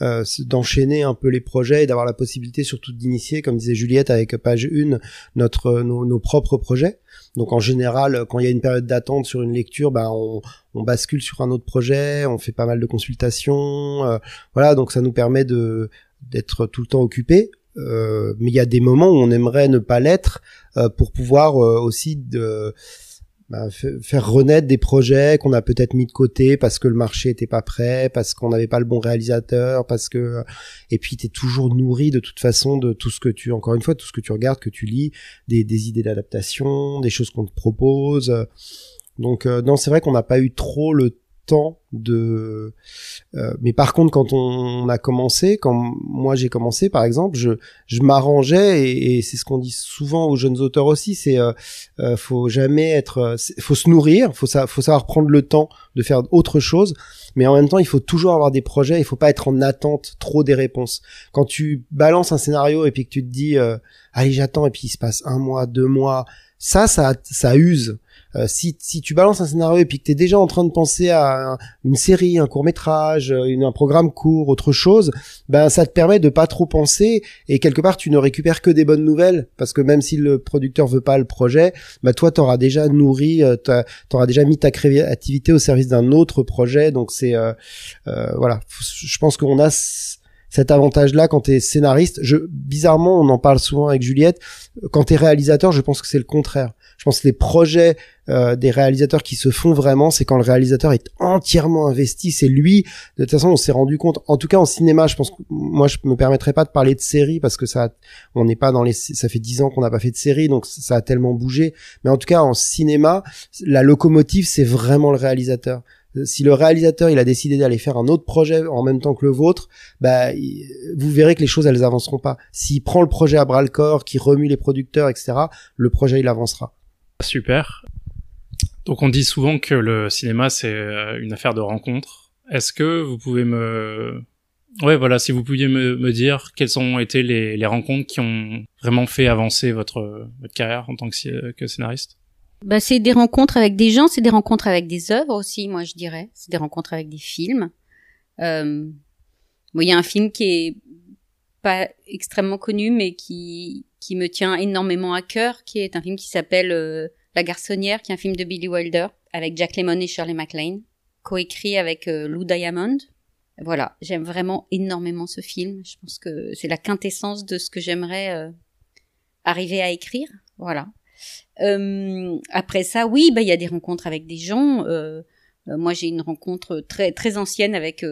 B: euh, d'enchaîner un peu les projets et d'avoir la possibilité surtout d'initier, comme disait Juliette avec page 1, notre nos, propres projets. Donc en général, quand il y a une période d'attente sur une lecture, bah on, bascule sur un autre projet, on fait pas mal de consultations, euh, voilà. Donc ça nous permet d'être tout le temps occupé. Euh, mais il y a des moments où on aimerait ne pas l'être euh, pour pouvoir euh, aussi de bah, faire renaître des projets qu'on a peut-être mis de côté parce que le marché était pas prêt, parce qu'on n'avait pas le bon réalisateur, parce que et puis tu es toujours nourri de toute façon de tout ce que tu encore une fois tout ce que tu regardes, que tu lis, des, des idées d'adaptation, des choses qu'on te propose. Donc non, c'est vrai qu'on n'a pas eu trop le temps de euh, mais par contre quand on, a commencé quand moi j'ai commencé par exemple je je m'arrangeais et, c'est ce qu'on dit souvent aux jeunes auteurs aussi c'est euh, euh faut jamais être faut se nourrir faut faut savoir prendre le temps de faire autre chose mais en même temps il faut toujours avoir des projets il faut pas être en attente trop des réponses. Quand tu balances un scénario et puis que tu te dis allez j'attends et puis il se passe un mois deux mois ça ça ça use euh, si, si tu balances un scénario et puis que tu es déjà en train de penser à une série, un court métrage, une, un programme court, autre chose, ben ça te permet de pas trop penser et quelque part tu ne récupères que des bonnes nouvelles parce que même si le producteur veut pas le projet, ben toi t'auras déjà nourri, euh, t'auras déjà mis ta créativité au service d'un autre projet. Donc c'est euh, euh, voilà, je pense qu'on a cet avantage-là quand t'es scénariste. Je, bizarrement, on en parle souvent avec Juliette. Quand t'es réalisateur, je pense que c'est le contraire. Je pense que les projets euh, des réalisateurs qui se font vraiment, c'est quand le réalisateur est entièrement investi. C'est lui. De toute façon, on s'est rendu compte. En tout cas, en cinéma, je pense que moi, je me permettrais pas de parler de série parce que ça, on n'est pas dans les. Ça fait dix ans qu'on n'a pas fait de série, donc ça a tellement bougé. Mais en tout cas, en cinéma, la locomotive, c'est vraiment le réalisateur si le réalisateur il a décidé d'aller faire un autre projet en même temps que le vôtre, bah vous verrez que les choses elles avanceront pas. S'il prend le projet à bras le corps, qui remue les producteurs, etc., le projet il avancera.
A: Super. Donc on dit souvent que le cinéma c'est euh, une affaire de rencontres. Est-ce que vous pouvez me... Ouais, voilà, si vous pouviez me, dire quelles ont été les, rencontres qui ont vraiment fait avancer votre, carrière en tant que, que scénariste?
C: Bah, c'est des rencontres avec des gens, c'est des rencontres avec des œuvres aussi, moi je dirais. C'est des rencontres avec des films. Euh, il y a un film qui est pas extrêmement connu, mais qui qui me tient énormément à cœur, qui est un film qui s'appelle euh, La Garçonnière, qui est un film de Billy Wilder avec Jack Lemmon et Shirley MacLaine, coécrit avec euh, Lou Diamond. Voilà, j'aime vraiment énormément ce film. Je pense que c'est la quintessence de ce que j'aimerais euh, arriver à écrire. Voilà. Après ça, oui, bah il y a des rencontres avec des gens. moi, j'ai une rencontre très très ancienne avec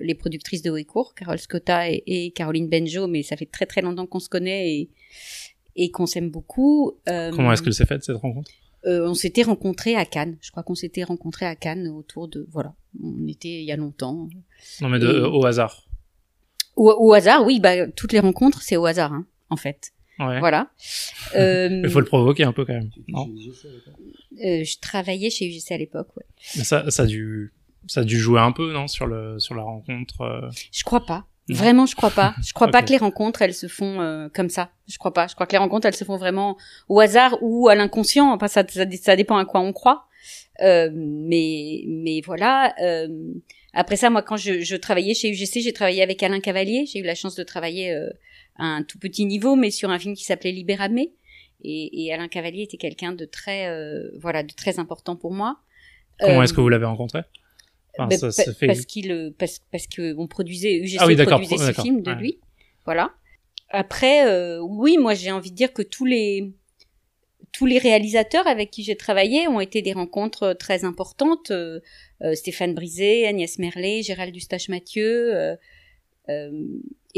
C: les productrices de Waycourt, Carole Scotta et, et, Caroline Benjo, mais ça fait très très longtemps qu'on se connaît et et qu'on s'aime beaucoup.
A: Euh, Comment est-ce que s'est faite cette rencontre?
C: Euh, On s'était rencontrés à Cannes. Je crois qu'on s'était rencontrés à Cannes autour de voilà. On était il y a longtemps.
A: Non mais de, au hasard.
C: Au, au, hasard, oui. Bah toutes les rencontres c'est au hasard hein, en fait. Ouais. Voilà.
A: Euh, Il faut le provoquer un peu quand même. Non
C: euh, je travaillais chez UGC à l'époque, ouais.
A: Mais ça, ça a dû, ça a dû jouer un peu, non, sur le, sur la rencontre. Euh...
C: Je crois pas. Vraiment, je crois pas. Je crois pas que les rencontres, elles se font euh, comme ça. Je crois pas. Je crois que les rencontres, elles se font vraiment au hasard ou à l'inconscient. Enfin, ça, ça, ça, dépend à quoi on croit. Euh, mais, mais voilà. Euh, après ça, moi, quand je, je travaillais chez UGC, j'ai travaillé avec Alain Cavalier. J'ai eu la chance de travailler euh, à un tout petit niveau, mais sur un film qui s'appelait Libéramé. Et, et Alain Cavalier était quelqu'un de très, euh, voilà, de très important pour moi.
A: Comment est-ce que vous l'avez rencontré?
C: Parce qu'il parce parce que on produisait UGC ah oui, produisait ce film de lui. Voilà. Après, euh, oui, moi j'ai envie de dire que tous les tous les réalisateurs avec qui j'ai travaillé ont été des rencontres très importantes. Euh, euh Stéphane Brisé, Agnès Merlet, Gérald Dustache-Mathieu, euh, euh,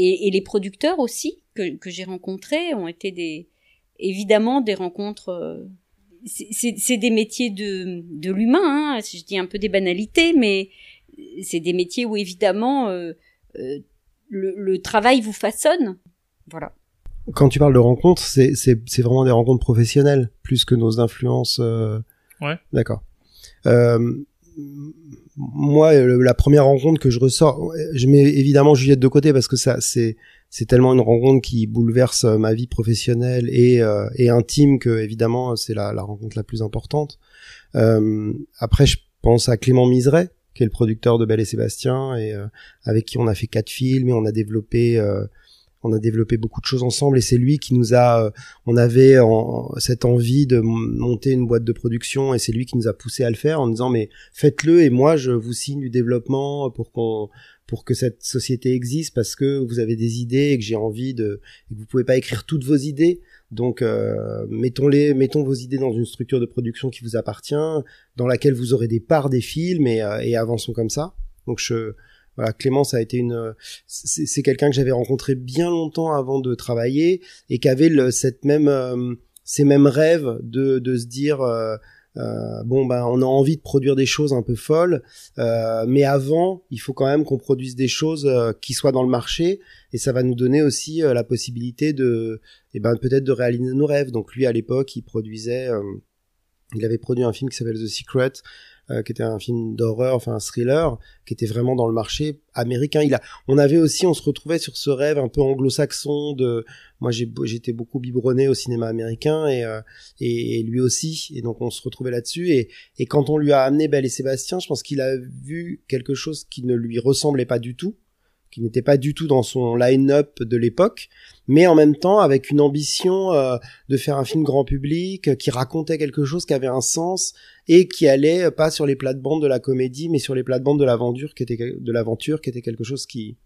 C: et, et, les producteurs aussi que, que j'ai rencontrés ont été des évidemment des rencontres c'est des métiers de, de l'humain, hein. je dis un peu des banalités, mais c'est des métiers où évidemment euh, euh, le, le, travail vous façonne. Voilà.
B: Quand tu parles de rencontres, c'est vraiment des rencontres professionnelles plus que nos influences. Euh...
A: Ouais.
B: D'accord. Euh, moi, la première rencontre que je ressors, je mets évidemment Juliette de côté parce que ça, c'est c'est tellement une rencontre qui bouleverse euh, ma vie professionnelle et, euh, et intime que évidemment c'est la, la, rencontre la plus importante. Euh, après, je pense à Clément Miseret, qui est le producteur de Belle et Sébastien et euh, avec qui on a fait quatre films et on a développé on a développé beaucoup de choses ensemble et c'est lui qui nous a on avait en, cette envie de monter une boîte de production et c'est lui qui nous a poussé à le faire en disant mais faites-le et moi je vous signe du développement pour qu'on pour que cette société existe parce que vous avez des idées et que j'ai envie de et que vous pouvez pas écrire toutes vos idées. Donc euh, mettons-les mettons vos idées dans une structure de production qui vous appartient dans laquelle vous aurez des parts des films et, euh, et avançons comme ça. Donc je voilà, Clémence a été une, c'est quelqu'un que j'avais rencontré bien longtemps avant de travailler et qui avait le, cette même, euh, ces mêmes rêves de, de se dire, euh, euh, bon ben on a envie de produire des choses un peu folles, mais avant il faut quand même qu'on produise des choses qui soient dans le marché et ça va nous donner aussi la possibilité de, eh ben peut-être de réaliser nos rêves. Donc lui à l'époque il produisait, il avait produit un film qui s'appelle The Secret euh, qui était un film d'horreur, enfin un thriller, qui était vraiment dans le marché américain. Il a, on avait aussi, on se retrouvait sur ce rêve un peu anglo-saxon de, moi j'étais beaucoup biberonné au cinéma américain et, euh, et, lui aussi, et donc on se retrouvait là-dessus. Et, et quand on lui a amené Belle et Sébastien, je pense qu'il a vu quelque chose qui ne lui ressemblait pas du tout qui n'était pas du tout dans son line-up de l'époque, mais en même temps avec une ambition euh, de faire un film grand public euh, qui racontait quelque chose qui avait un sens et qui allait euh, pas sur les plates-bandes de la comédie, mais sur les plates-bandes de l'aventure, qui était de l'aventure, qui était quelque chose qui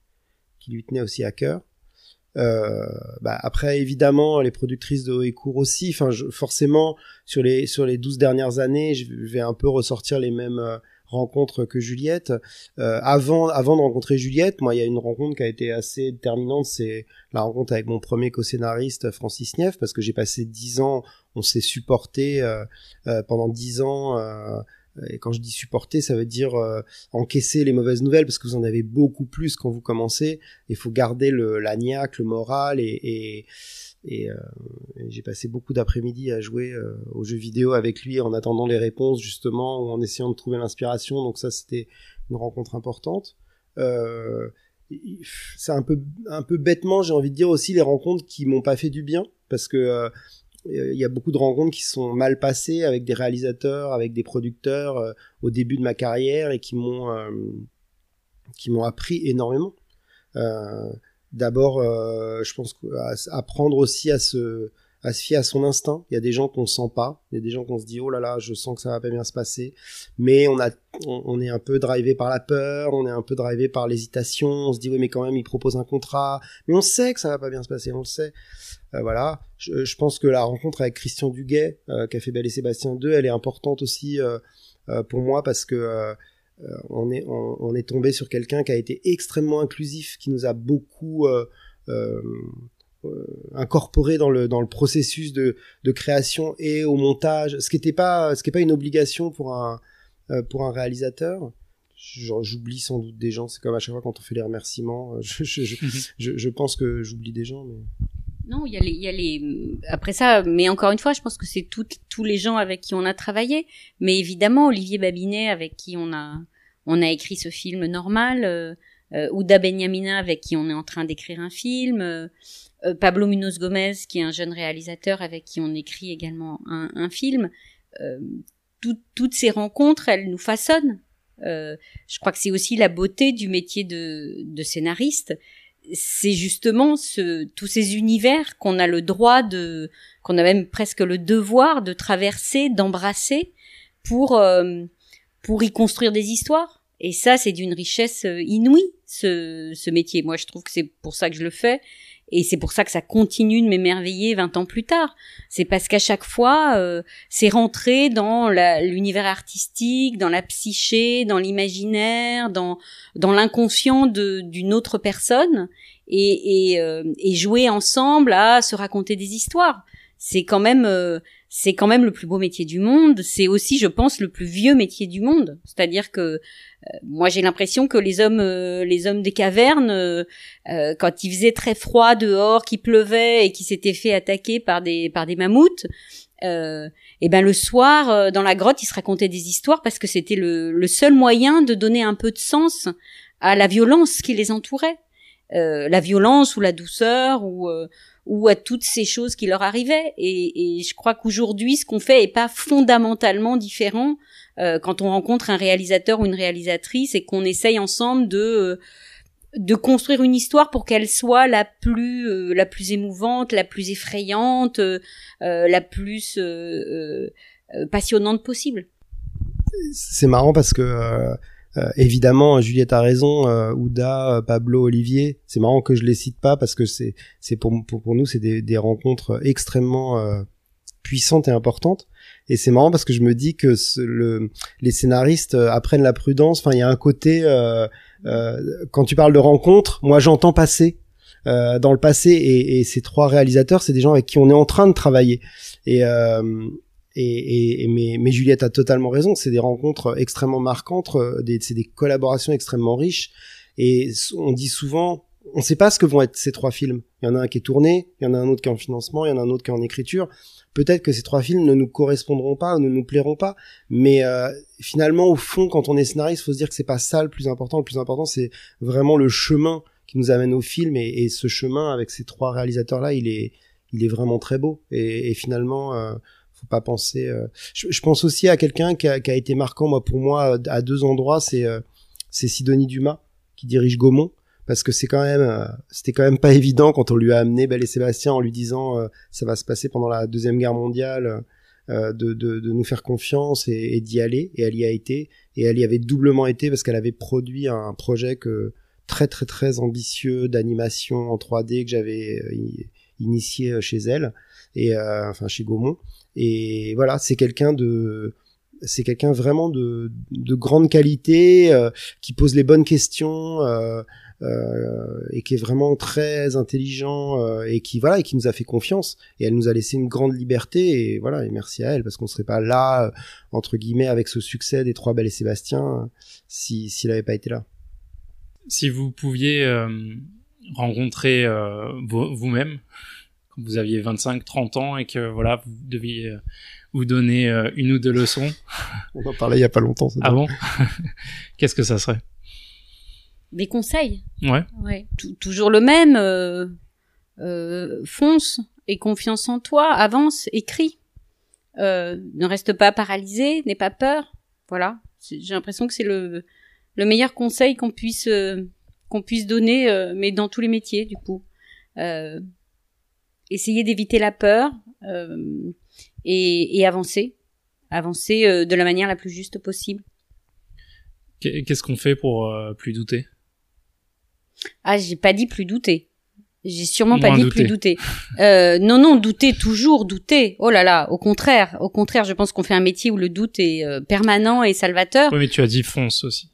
B: qui lui tenait aussi à cœur. Euh, bah après évidemment les productrices de haut et court aussi enfin forcément sur les sur les 12 dernières années je vais un peu ressortir les mêmes euh, rencontres que Juliette avant avant de rencontrer Juliette moi il y a une rencontre qui a été assez déterminante c'est la rencontre avec mon premier co-scénariste Francis Nief parce que j'ai passé dix ans on s'est supporté euh, euh, pendant dix ans et quand je dis supporter, ça veut dire euh, encaisser les mauvaises nouvelles parce que vous en avez beaucoup plus quand vous commencez. Il faut garder le la niaque, le moral et, et, euh, j'ai passé beaucoup d'après-midi à jouer euh, aux jeux vidéo avec lui en attendant les réponses justement ou en essayant de trouver l'inspiration. Donc ça c'était une rencontre importante. c'est un peu un peu bêtement j'ai envie de dire aussi les rencontres qui m'ont pas fait du bien parce que il y a beaucoup de rencontres qui sont mal passées avec des réalisateurs, avec des producteurs euh, au début de ma carrière et qui m'ont euh, qui m'ont appris énormément. Euh, D'abord, euh, je pense apprendre aussi à se à se fier à son instinct. Il y a des gens qu'on sent pas, il y a des gens qu'on se dit oh là là, je sens que ça va pas bien se passer, mais on a on, est un peu drivé par la peur, on est un peu drivé par l'hésitation, on se dit oui mais quand même il propose un contrat, mais on sait que ça va pas bien se passer, on le sait. Euh, voilà, je, pense que la rencontre avec Christian Duguay, euh, qui a fait Belle et Sébastien 2, elle est importante aussi euh, pour moi parce que on est on, est tombé sur quelqu'un qui a été extrêmement inclusif, qui nous a beaucoup euh, incorporé dans le dans le processus de, de création et au montage, ce qui n'était pas ce qui est pas une obligation pour un euh, pour un réalisateur. J'oublie sans doute des gens. C'est comme à chaque fois quand on fait les remerciements. Euh, je, je, je, je pense que j'oublie des gens, mais.
C: Non, il y a les, il y a les. Après ça, mais encore une fois, je pense que c'est tous les gens avec qui on a travaillé. Mais évidemment, Olivier Babinet, avec qui on a, on a écrit ce film normal, euh, Ouda Benyamina, avec qui on est en train d'écrire un film, euh, Pablo Munoz Gomez, qui est un jeune réalisateur avec qui on écrit également un, film. Euh, toutes ces rencontres, elles nous façonnent. Euh, je crois que c'est aussi la beauté du métier de, scénariste. C'est justement ce, tous ces univers qu'on a le droit de, qu'on a même presque le devoir de traverser, d'embrasser pour pour y construire des histoires. Et ça, c'est d'une richesse inouïe ce, ce métier. Moi, je trouve que c'est pour ça que je le fais et c'est pour ça que ça continue de m'émerveiller 20 ans plus tard. C'est parce qu'à chaque fois, euh, c'est rentré dans l'univers artistique, dans la psyché, dans l'imaginaire, dans, dans l'inconscient d'une autre personne, et, et, euh, et, jouer ensemble à se raconter des histoires. C'est quand même euh, c'est quand même le plus beau métier du monde. C'est aussi, je pense, le plus vieux métier du monde. C'est-à-dire que euh, moi j'ai l'impression que les hommes euh, les hommes des cavernes euh, quand il faisait très froid dehors qu'il pleuvait et qu'ils s'étaient fait attaquer par des par des mammouths et ben le soir dans la grotte ils se racontaient des histoires parce que c'était le, le, seul moyen de donner un peu de sens à la violence qui les entourait la violence ou la douceur ou ou à toutes ces choses qui leur arrivaient et, et je crois qu'aujourd'hui ce qu'on fait est pas fondamentalement différent euh, quand on rencontre un réalisateur ou une réalisatrice et qu'on essaye ensemble de euh, de construire une histoire pour qu'elle soit la plus euh, la plus émouvante, la plus effrayante, la plus passionnante possible.
B: C'est marrant parce que évidemment, Juliette a raison, Ouda, Pablo, Olivier. C'est marrant que je les cite pas parce que c'est c'est pour, pour, nous c'est des, des rencontres extrêmement puissantes et importantes. Et c'est marrant parce que je me dis que le, les scénaristes euh, apprennent la prudence. Enfin, il y a un côté euh, euh, quand tu parles de rencontre, moi j'entends passer euh, dans le passé et, et, ces trois réalisateurs, c'est des gens avec qui on est en train de travailler. Et euh, et, et, mais, mais, Juliette a totalement raison. C'est des rencontres extrêmement marquantes, des, c'est des collaborations extrêmement riches. Et on dit souvent, on ne sait pas ce que vont être ces trois films. Il y en a un qui est tourné, il y en a un autre qui est en financement, il y en a un autre qui est en écriture peut-être que ces trois films ne nous correspondront pas, ne nous plairont pas, mais euh, finalement au fond quand on est scénariste, il faut se dire que c'est pas ça le plus important, le plus important c'est vraiment le chemin qui nous amène au film et, et, ce chemin avec ces trois réalisateurs là, il est il est vraiment très beau et, et finalement euh, pas penser euh, je, pense aussi à quelqu'un qui a, été marquant moi pour moi à deux endroits, c'est euh, Sidonie Dumas qui dirige Gaumont parce que c'est quand même euh, c'était quand même pas évident quand on lui a amené Belle et Sébastien en lui disant euh, ça va se passer pendant la deuxième guerre mondiale de, nous faire confiance et, d'y aller. Et elle y a été. Et elle y avait doublement été parce qu'elle avait produit un projet très très très ambitieux d'animation en 3D que j'avais initié chez elle et enfin chez Gaumont. Et voilà, c'est quelqu'un de c'est quelqu'un vraiment de, de grande qualité, qui pose les bonnes questions, euh, euh, et qui est vraiment très intelligent euh, et qui voilà et qui nous a fait confiance et elle nous a laissé une grande liberté et voilà et merci à elle parce qu'on serait pas là euh, entre guillemets avec ce succès des trois belles et Sébastien si s'il avait pas été là.
A: Si vous pouviez rencontrer vous-même quand vous aviez 25 30 ans et que voilà vous deviez vous donner une ou deux leçons.
B: On en parlait il y a pas longtemps.
A: Ah bon? Qu'est-ce que ça serait?
C: Des conseils.
A: Ouais.
C: Ouais. toujours le même. Euh, euh, fonce et confiance en toi, avance, écris. Euh, ne reste pas paralysé, n'aie pas peur. Voilà. J'ai l'impression que c'est le, le meilleur conseil qu'on puisse euh, qu'on puisse donner, euh, mais dans tous les métiers du coup. Euh, essayer d'éviter la peur et, et avancer, avancer de la manière la plus juste possible.
A: Qu'est-ce qu'on fait pour plus douter?
C: Ah, j'ai pas dit plus douter. J'ai sûrement pas dit plus douter. Euh, non, non, douter toujours, douter. Oh là là, au contraire, au contraire, je pense qu'on fait un métier où le doute est euh, permanent et salvateur.
A: Oui, mais tu as dit fonce aussi.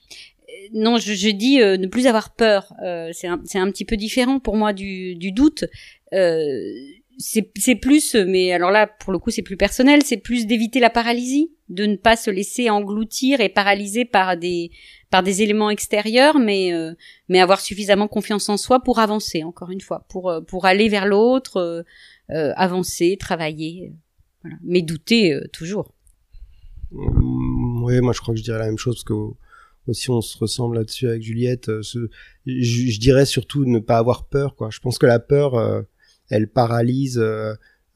C: Euh, non, je, je dis euh, ne plus avoir peur. c'est un, un, petit peu différent pour moi du, du doute. c'est plus, mais alors là, pour le coup, c'est plus personnel. C'est plus d'éviter la paralysie, de ne pas se laisser engloutir et paralyser par des par des éléments extérieurs, mais euh, mais avoir suffisamment confiance en soi pour avancer. Encore une fois, pour euh, pour aller vers l'autre, euh, avancer, travailler, voilà. Mais douter toujours.
B: Mmh, oui, moi je crois que je dirais la même chose parce que aussi on se ressemble là-dessus avec Juliette. Ce, je, dirais surtout ne pas avoir peur. Quoi. Je pense que la peur, elle paralyse.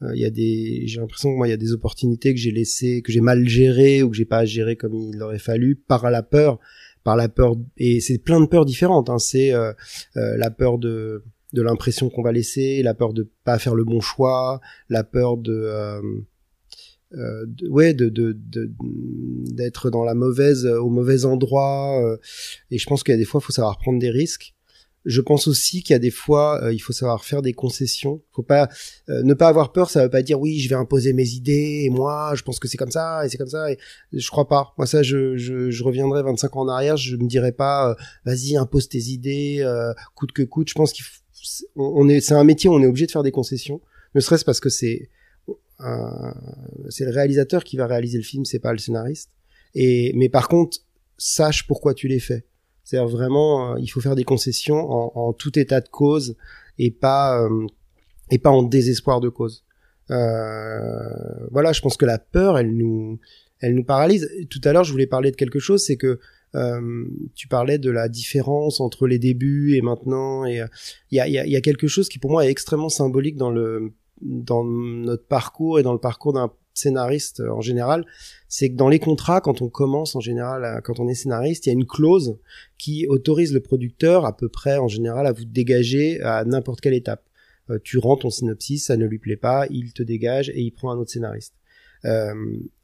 B: Il y a des, j'ai l'impression que moi il y a des opportunités que j'ai laissées, que j'ai mal gérées ou que j'ai pas géré comme il aurait fallu par la peur par la peur et c'est plein de peurs différentes. Hein. C'est euh, euh, la peur de de l'impression qu'on va laisser, la peur de pas faire le bon choix, la peur de, euh, euh ouais de d'être de, dans la mauvaise au mauvais endroit et je pense qu'il y a des fois il faut savoir prendre des risques je pense aussi qu'il y a des fois, euh, il faut savoir faire des concessions. Faut pas euh, ne pas avoir peur. Ça veut pas dire oui, je vais imposer mes idées et moi, je pense que c'est comme ça et c'est comme ça. Et je crois pas. Moi, ça, je, je, je reviendrai 25 ans en arrière. Je me dirais pas, euh, vas-y, impose tes idées, coûte que coûte. Je pense qu'il on est, c'est un métier où on est obligé de faire des concessions. Ne serait-ce parce que c'est c'est le réalisateur qui va réaliser le film, c'est pas le scénariste. Et mais par contre, sache pourquoi tu les fais c'est-à-dire vraiment, euh, il faut faire des concessions en, tout état de cause et pas euh, et pas en désespoir de cause. Euh, voilà, je pense que la peur, elle nous, elle nous paralyse. Tout à l'heure, je voulais parler de quelque chose, c'est que euh, tu parlais de la différence entre les débuts et maintenant, et il y, a, y a quelque chose qui pour moi est extrêmement symbolique dans le dans notre parcours et dans le parcours d'un scénariste en général, c'est que dans les contrats, quand on commence en général, quand on est scénariste, il y a une clause qui autorise le producteur à peu près en général à vous dégager à n'importe quelle étape. Euh, tu rends ton synopsis, ça ne lui plaît pas, il te dégage et il prend un autre scénariste. Euh,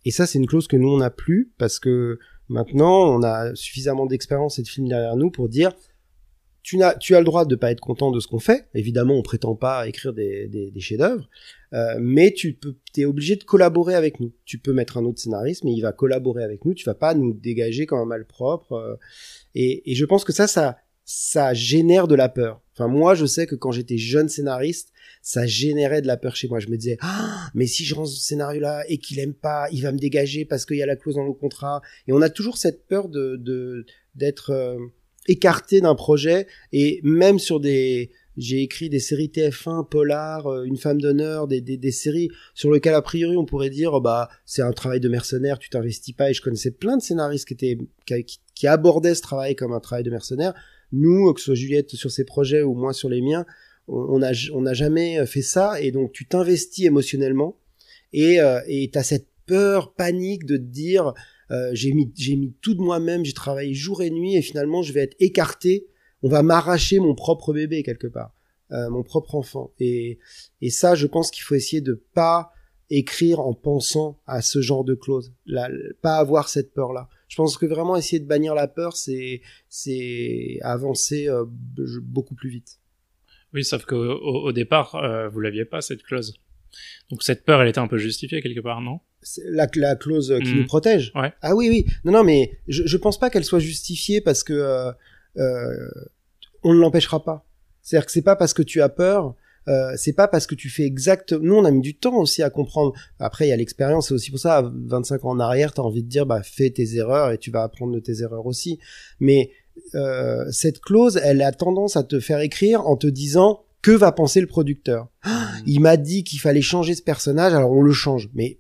B: et ça, c'est une clause que nous on n'a plus parce que maintenant on a suffisamment d'expérience et de films derrière nous pour dire tu as, tu as le droit de pas être content de ce qu'on fait. Évidemment, on prétend pas écrire des, des, des chefs-d'œuvre, euh, mais tu peux, es obligé de collaborer avec nous. Tu peux mettre un autre scénariste, mais il va collaborer avec nous. Tu vas pas nous dégager comme un malpropre. Euh, et, et je pense que ça, ça, ça génère de la peur. Enfin, moi, je sais que quand j'étais jeune scénariste, ça générait de la peur chez moi. Je me disais, ah, mais si je rends ce scénario-là et qu'il aime pas, il va me dégager parce qu'il y a la clause dans le contrat. Et on a toujours cette peur de d'être euh, écarté d'un projet et même sur des j'ai écrit des séries TF1, Polar, euh, Une femme d'honneur, des, des, séries sur lesquelles a priori on pourrait dire bah c'est un travail de mercenaire, tu t'investis pas et je connaissais plein de scénaristes qui étaient qui, abordaient ce travail comme un travail de mercenaire. Nous, que ce soit Juliette sur ses projets ou moi sur les miens, on n'a on jamais fait ça et donc tu t'investis émotionnellement et euh, et t'as cette peur, panique de te dire euh, j'ai mis j'ai mis tout de moi-même, j'ai travaillé jour et nuit et finalement je vais être écarté. On va m'arracher mon propre bébé quelque part, euh, mon propre enfant. Et et ça, je pense qu'il faut essayer de pas écrire en pensant à ce genre de clause, là, pas avoir cette peur-là. Je pense que vraiment essayer de bannir la peur, c'est c'est avancer euh, beaucoup plus vite.
A: Oui, sauf qu'au au, départ, euh, vous l'aviez pas cette clause. Donc cette peur, elle était un peu justifiée quelque part, non?
B: La, la clause qui nous
A: Mhm.
B: protège.
A: Ouais.
B: Ah oui, oui. Non, non, mais je, je pense pas qu'elle soit justifiée parce que euh, euh, on ne l'empêchera pas. C'est-à-dire que c'est pas parce que tu as peur, euh, c'est pas parce que tu fais exact. Nous, on a mis du temps aussi à comprendre. Après, il y a l'expérience. C'est aussi pour ça, à 25 ans en arrière, t'as envie de dire, bah, fais tes erreurs et tu vas apprendre de tes erreurs aussi. Mais euh, cette clause, elle a tendance à te faire écrire en te disant que va penser le producteur? Il m'a dit qu'il fallait changer ce personnage, alors on le change. Mais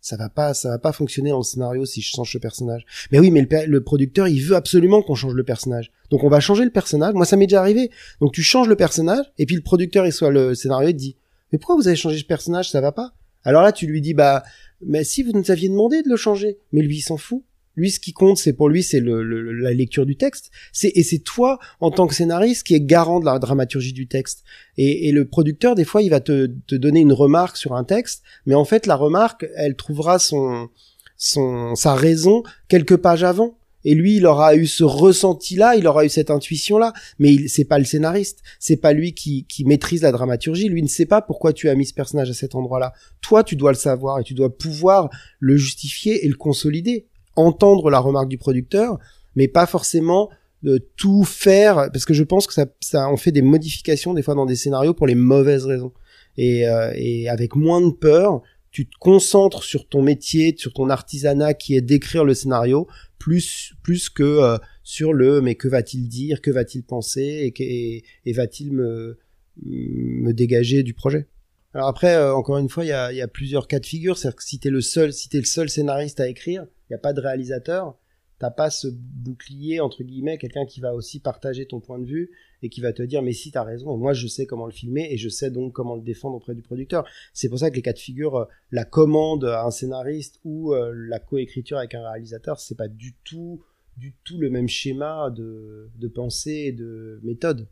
B: ça va pas, ça va pas fonctionner dans le scénario si je change ce personnage. Mais oui, mais le, le producteur, il veut absolument qu'on change le personnage. Donc on va changer le personnage. Moi, ça m'est déjà arrivé. Donc tu changes le personnage, et puis le producteur, il soit le scénario, il te dit, mais pourquoi vous avez changé ce personnage, ça va pas? Alors là, tu lui dis, bah, mais si vous nous aviez demandé de le changer, mais lui, il s'en fout. Lui, ce qui compte, c'est pour lui, c'est le, le- la lecture du texte. C'est et c'est toi, en tant que scénariste, qui est garant de la dramaturgie du texte. Et, et le producteur, des fois, il va te, te donner une remarque sur un texte, mais en fait, la remarque, elle trouvera son, son, sa raison quelques pages avant. Et lui, il aura eu ce ressenti-là, il aura eu cette intuition-là, mais il, c'est pas le scénariste, c'est pas lui qui, qui maîtrise la dramaturgie. Lui ne sait pas pourquoi tu as mis ce personnage à cet endroit-là. Toi, tu dois le savoir et tu dois pouvoir le justifier et le consolider, entendre la remarque du producteur, mais pas forcément de tout faire, parce que je pense que ça, ça, on fait des modifications des fois dans des scénarios pour les mauvaises raisons. Et, euh, et avec moins de peur, tu te concentres sur ton métier, sur ton artisanat qui est d'écrire le scénario, plus plus que euh, sur le mais que va-t-il dire, que va-t-il penser? Et, et, et va-t-il me me dégager du projet? Alors après, euh, encore une fois, il y a, y a plusieurs cas de figure. C'est-à-dire que si t'es le seul, si t'es le seul scénariste à écrire, il n'y a pas de réalisateur, t'as pas ce bouclier entre guillemets, quelqu'un qui va aussi partager ton point de vue et qui va te dire mais si t'as raison et moi je sais comment le filmer et je sais donc comment le défendre auprès du producteur. C'est pour ça que les cas de figure, euh, la commande à un scénariste ou euh, la coécriture avec un réalisateur, c'est pas du tout du tout le même schéma de, pensée et de méthode.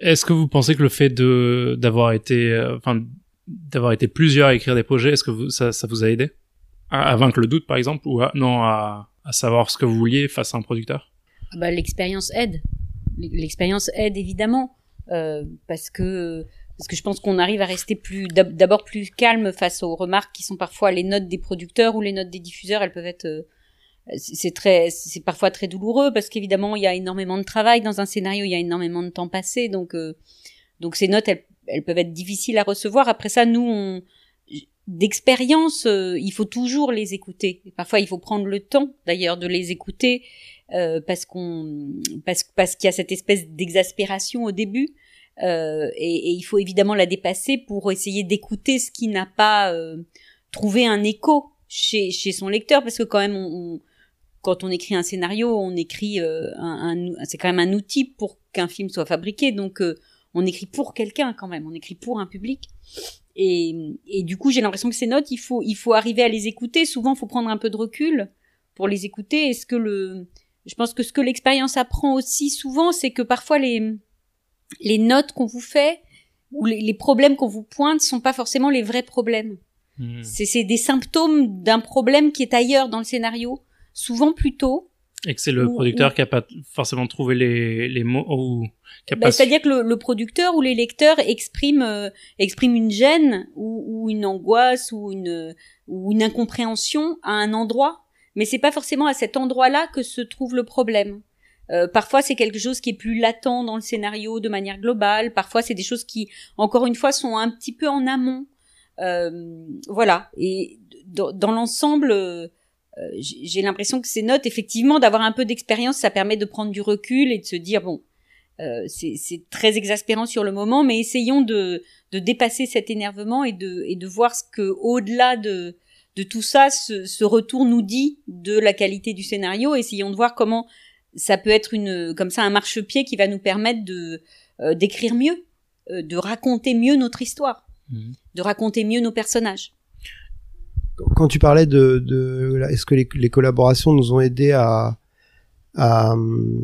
A: Est-ce que vous pensez que le fait de d'avoir été, euh, enfin, d'avoir été plusieurs à écrire des projets, est-ce que ça vous a aidé? À, à vaincre le doute, par exemple, ou à, non à, à savoir ce que vous vouliez face à un producteur?
C: Bah, l'expérience aide. L'expérience aide évidemment euh, parce que parce que je pense qu'on arrive à rester plus d'ab- d'abord plus calme face aux remarques qui sont parfois les notes des producteurs ou les notes des diffuseurs. Elles peuvent être euh, c'est c'est très c'est parfois très douloureux parce qu'évidemment il y a énormément de travail dans un scénario, il y a énormément de temps passé donc euh, donc ces notes elles, elles peuvent être difficiles à recevoir. Après ça nous on d'expérience, euh, il faut toujours les écouter. Parfois, il faut prendre le temps, d'ailleurs, de les écouter euh, parce qu'on parce parce qu'il y a cette espèce d'exaspération au début. Euh, et, et il faut évidemment la dépasser pour essayer d'écouter ce qui n'a pas euh, trouvé un écho chez chez son lecteur, parce que quand même, on, on- quand on écrit un scénario, on écrit euh, un, un- c'est quand même un outil pour qu'un film soit fabriqué, donc euh, on écrit pour quelqu'un quand même, on écrit pour un public. Et, et du coup, j'ai l'impression que ces notes, il faut, il faut arriver à les écouter. Souvent, il faut prendre un peu de recul pour les écouter. Est-ce que le, je pense que ce que l'expérience apprend aussi souvent, c'est que parfois les, les notes qu'on vous fait ou les, les problèmes qu'on vous pointe sont pas forcément les vrais problèmes. C'est, c'est des symptômes d'un problème qui est ailleurs dans le scénario, souvent plus tôt.
A: Et que c'est le
C: Ou-
A: producteur qui a pas forcément trouvé les, les mots ou qui a
C: Bah,
A: pas.
C: C'est-à-dire que le, le producteur ou les lecteurs expriment, euh, expriment une gêne ou, ou une angoisse ou une, ou une incompréhension à un endroit, mais c'est pas forcément à cet endroit-là que se trouve le problème. Euh, parfois, c'est quelque chose qui est plus latent dans le scénario de manière globale. Parfois, c'est des choses qui, encore une fois, sont un petit peu en amont. Euh, voilà. Et dans, dans l'ensemble, euh, j'ai j'ai l'impression que ces notes, effectivement, d'avoir un peu d'expérience, ça permet de prendre du recul et de se dire bon, euh, c'est très exaspérant sur le moment, mais essayons de, de dépasser cet énervement et de, et de voir ce que, au-delà de, de tout ça, ce, ce retour nous dit de la qualité du scénario. Essayons de voir comment ça peut être une, comme ça, un marchepied qui va nous permettre de euh, d'écrire mieux, euh, de raconter mieux notre histoire,
A: Mhm.
C: de raconter mieux nos personnages.
B: Quand tu parlais de, de est-ce que les, les collaborations nous ont aidé à, à,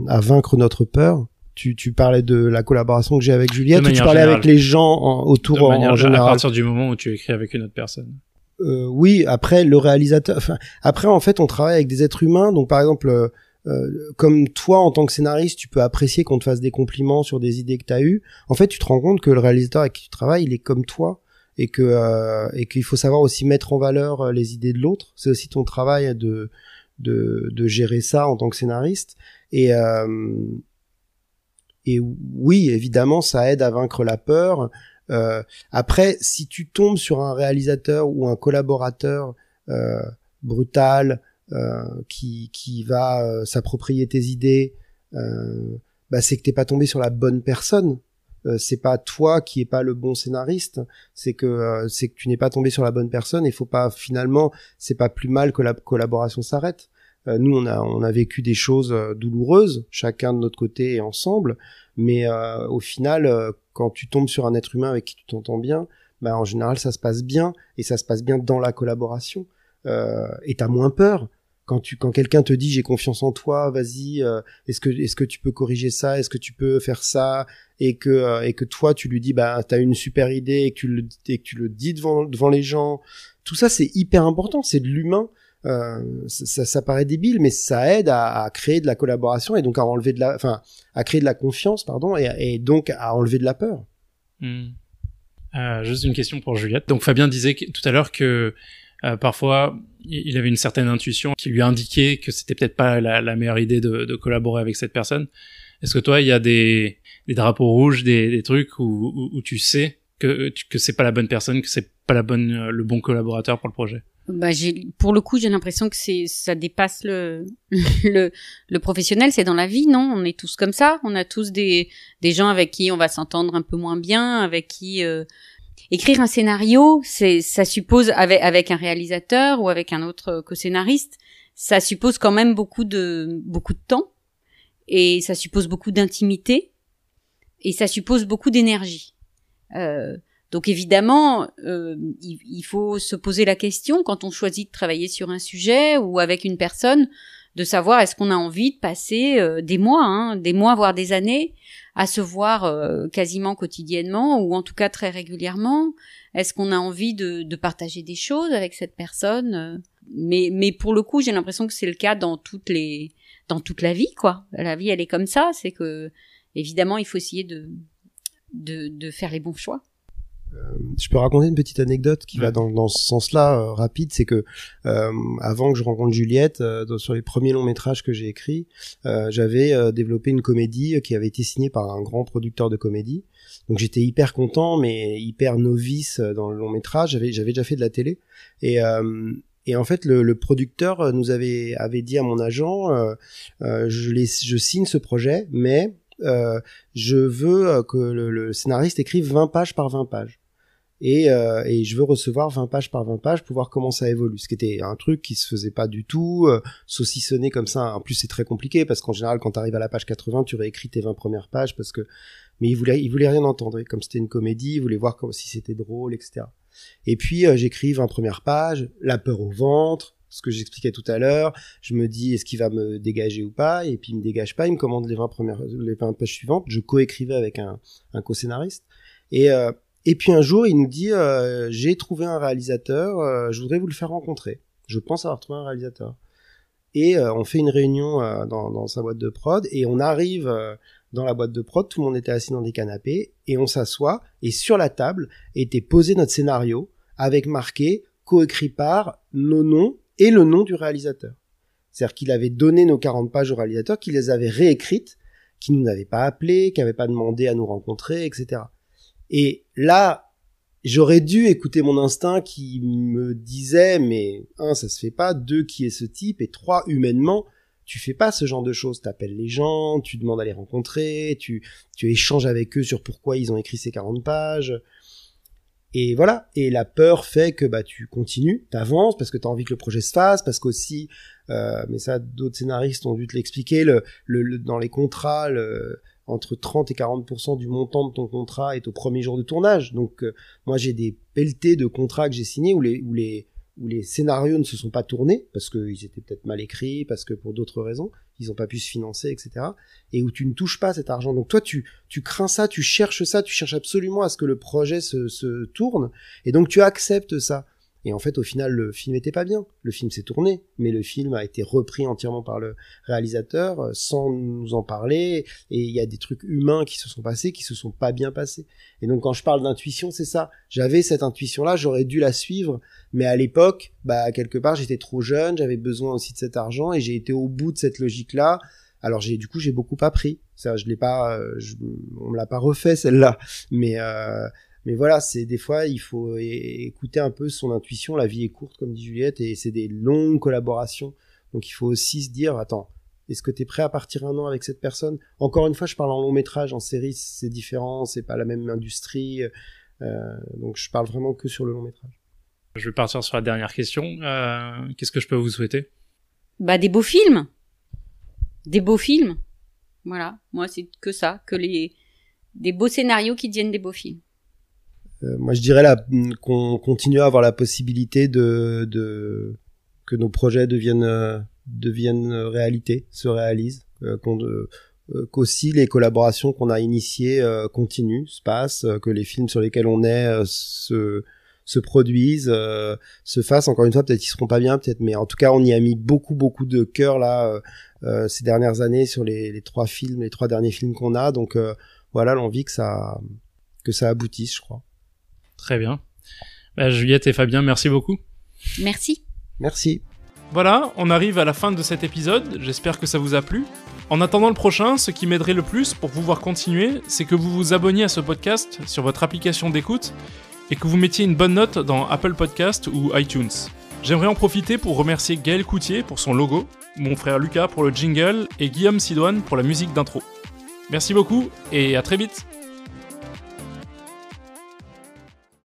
B: à vaincre notre peur? Tu, tu parlais de la collaboration que j'ai avec Juliette ou tu parlais
A: générale.
B: avec les gens en- autour
A: de manière
B: en
A: à
B: général
A: partir du moment où tu écris avec une autre personne.
B: euh, oui, après le réalisateur. Enfin, après en fait, on travaille avec des êtres humains. Donc par exemple, euh, euh, comme toi en tant que scénariste, tu peux apprécier qu'on te fasse des compliments sur des idées que tu as eues. En fait, tu te rends compte que le réalisateur avec qui tu travailles, il est comme toi et que euh, et qu'il faut savoir aussi mettre en valeur euh, les idées de l'autre. C'est aussi ton travail de, de de gérer ça en tant que scénariste. Et et oui, évidemment, ça aide à vaincre la peur. Euh, après, si tu tombes sur un réalisateur ou un collaborateur euh, brutal euh, qui, qui va euh, s'approprier tes idées, euh, bah c'est que t'es pas tombé sur la bonne personne. C'est pas toi qui est pas le bon scénariste, c'est que c'est que tu n'es pas tombé sur la bonne personne. Et faut pas finalement, c'est pas plus mal que la collaboration s'arrête. nous, on a on a vécu des choses douloureuses, chacun de notre côté et ensemble. Mais au final, quand tu tombes sur un être humain avec qui tu t'entends bien, bah en général ça se passe bien et ça se passe bien dans la collaboration. Euh, et t'as moins peur quand tu quand quelqu'un te dit j'ai confiance en toi, vas-y, euh, est-ce que est-ce que tu peux corriger ça, est-ce que tu peux faire ça et que euh, et que toi tu lui dis bah t'as une super idée et que tu le et que tu le dis devant devant les gens. Tout ça c'est hyper important, c'est de l'humain. Euh, ça, ça, paraît débile, mais ça aide à, à, créer de la collaboration et donc à enlever de la, enfin, à créer de la confiance, pardon, et, et donc à enlever de la peur.
A: Hmm. Euh, juste une question pour Juliette. Donc Fabien disait tout à l'heure que euh, parfois il avait une certaine intuition qui lui indiquait que c'était peut-être pas la, meilleure idée de, de, collaborer avec cette personne. Est-ce que toi il y a des, des drapeaux rouges, des, des trucs où, où, où, tu sais que que c'est pas la bonne personne, que c'est pas la bonne le bon collaborateur pour le projet?
C: Bah, j'ai, pour le coup, j'ai l'impression que c'est, ça dépasse le, le, le professionnel. C'est dans la vie, non? On est tous comme ça. On a tous des, des gens avec qui on va s'entendre un peu moins bien, avec qui euh, écrire un scénario, c'est, ça suppose avec avec un réalisateur ou avec un autre co-scénariste, ça suppose quand même beaucoup de beaucoup de temps et ça suppose beaucoup d'intimité et ça suppose beaucoup d'énergie. Euh, donc évidemment, euh, il, faut se poser la question quand on choisit de travailler sur un sujet ou avec une personne, de savoir est-ce qu'on a envie de passer euh, des mois, hein, des mois voire des années, à se voir euh, quasiment quotidiennement ou en tout cas très régulièrement. Est-ce qu'on a envie de, de, partager des choses avec cette personne Mais mais pour le coup, j'ai l'impression que c'est le cas dans toutes les dans toute la vie, quoi. La vie, elle est comme ça. C'est que évidemment, il faut essayer de de, de faire les bons choix.
B: Euh, je peux raconter une petite anecdote qui va dans, dans ce sens-là euh, rapide, c'est que euh, avant que je rencontre Juliette, sur les premiers longs métrages que j'ai écrits, j'avais développé une comédie qui avait été signée par un grand producteur de comédie. Donc j'étais hyper content, mais hyper novice dans le long métrage. J'avais j'avais déjà fait de la télé et et en fait, le, le, producteur nous avait avait dit à mon agent, je, les, je signe ce projet, mais je veux euh, que le, scénariste écrive 20 pages par 20 pages. Et, euh, et, je veux recevoir 20 pages par 20 pages pour voir comment ça évolue. Ce qui était un truc qui se faisait pas du tout, euh, saucissonner comme ça. En plus, c'est très compliqué parce qu'en général, quand tu arrives à la page 80, tu réécris tes 20 premières pages parce que. Mais il voulait, il voulait rien entendre. comme c'était une comédie, il voulait voir comme si c'était drôle, etc. Et puis j'écris 20 premières pages, la peur au ventre, ce que j'expliquais tout à l'heure. Je me dis, est-ce qu'il va me dégager ou pas? Et puis il me dégage pas, il me commande les 20 premières, les 20 pages suivantes. Je coécrivais avec un, co-scénariste. Et, euh, et puis un jour, il nous dit, euh, j'ai trouvé un réalisateur, euh, je voudrais vous le faire rencontrer. Je pense avoir trouvé un réalisateur. Et on fait une réunion dans, dans, sa boîte de prod et on arrive dans la boîte de prod, tout le monde était assis dans des canapés et on s'assoit et sur la table était posé notre scénario avec marqué coécrit par nos noms et le nom du réalisateur. C'est-à-dire qu'il avait donné nos 40 pages au réalisateur, qu'il les avait réécrites, qui nous n'avait pas appelé, qui n'avait pas demandé à nous rencontrer, etc. Et là, j'aurais dû écouter mon instinct qui me disait, mais un, ça se fait pas, deux, qui est ce type, et trois, humainement, tu fais pas ce genre de choses. T'appelles les gens, tu demandes à les rencontrer, tu, tu échanges avec eux sur pourquoi ils ont écrit ces 40 pages. Et voilà. Et la peur fait que bah tu continues, t'avances parce que t'as envie que le projet se fasse, parce qu'aussi, euh, mais ça d'autres scénaristes ont dû te l'expliquer, le, dans les contrats, entre 30 et 40% du montant de ton contrat est au premier jour de tournage. Donc euh, moi j'ai des pelletés de contrats que j'ai signés où où les scénarios ne se sont pas tournés parce qu'ils étaient peut-être mal écrits, parce que pour d'autres raisons, ils n'ont pas pu se financer, etc. Et où tu ne touches pas cet argent. Donc toi, tu, tu crains ça, tu cherches ça, tu cherches absolument à ce que le projet se, se tourne, et donc tu acceptes ça. Et en fait, au final, le film était pas bien. Le film s'est tourné, mais le film a été repris entièrement par le réalisateur euh, sans nous en parler. Et il y a des trucs humains qui se sont passés, qui se sont pas bien passés. Et donc, quand je parle d'intuition, c'est ça. J'avais cette intuition-là, j'aurais dû la suivre, mais à l'époque, bah quelque part, j'étais trop jeune, j'avais besoin aussi de cet argent et j'ai été au bout de cette logique-là. Alors j'ai du coup j'ai beaucoup appris. Ça, je l'ai pas, euh, on me l'a pas refait celle-là, mais euh, mais voilà, c'est des fois il faut écouter un peu son intuition. La vie est courte, comme dit Juliette, et c'est des longues collaborations. Donc il faut aussi se dire, attends, est-ce que tu es prêt à partir un an avec cette personne? Encore une fois, je parle en long métrage, en série, c'est différent, c'est pas la même industrie. Euh, donc je parle vraiment que sur le long métrage.
A: Je vais partir sur la dernière question. Euh, Qu'est-ce que je peux vous souhaiter?
C: Bah des beaux films, des beaux films. Voilà, moi c'est que ça, que les des beaux scénarios qui deviennent des beaux films.
B: Euh, moi, je dirais qu'on continue à avoir la possibilité de, de que nos projets deviennent euh, deviennent réalité, se réalisent, euh, qu'on qu'aussi les collaborations qu'on a initiées continuent, se passent, que les films sur lesquels on est se se produisent, se fassent. Encore une fois, peut-être ils seront pas bien, peut-être, mais en tout cas, on y a mis beaucoup beaucoup de cœur là ces dernières années sur les, les, trois films, les trois derniers films qu'on a. Donc voilà, l'envie que ça que ça aboutisse, je crois.
A: Très bien. Bah, Juliette et Fabien, merci beaucoup.
C: Merci.
B: Merci.
A: Voilà, on arrive à la fin de cet épisode, j'espère que ça vous a plu. En attendant le prochain, ce qui m'aiderait le plus pour pouvoir continuer, c'est que vous vous abonniez à ce podcast sur votre application d'écoute et que vous mettiez une bonne note dans Apple Podcast ou iTunes. J'aimerais en profiter pour remercier Gaël Coutier pour son logo, mon frère Lucas pour le jingle et Guillaume Sidoine pour la musique d'intro. Merci beaucoup et à très vite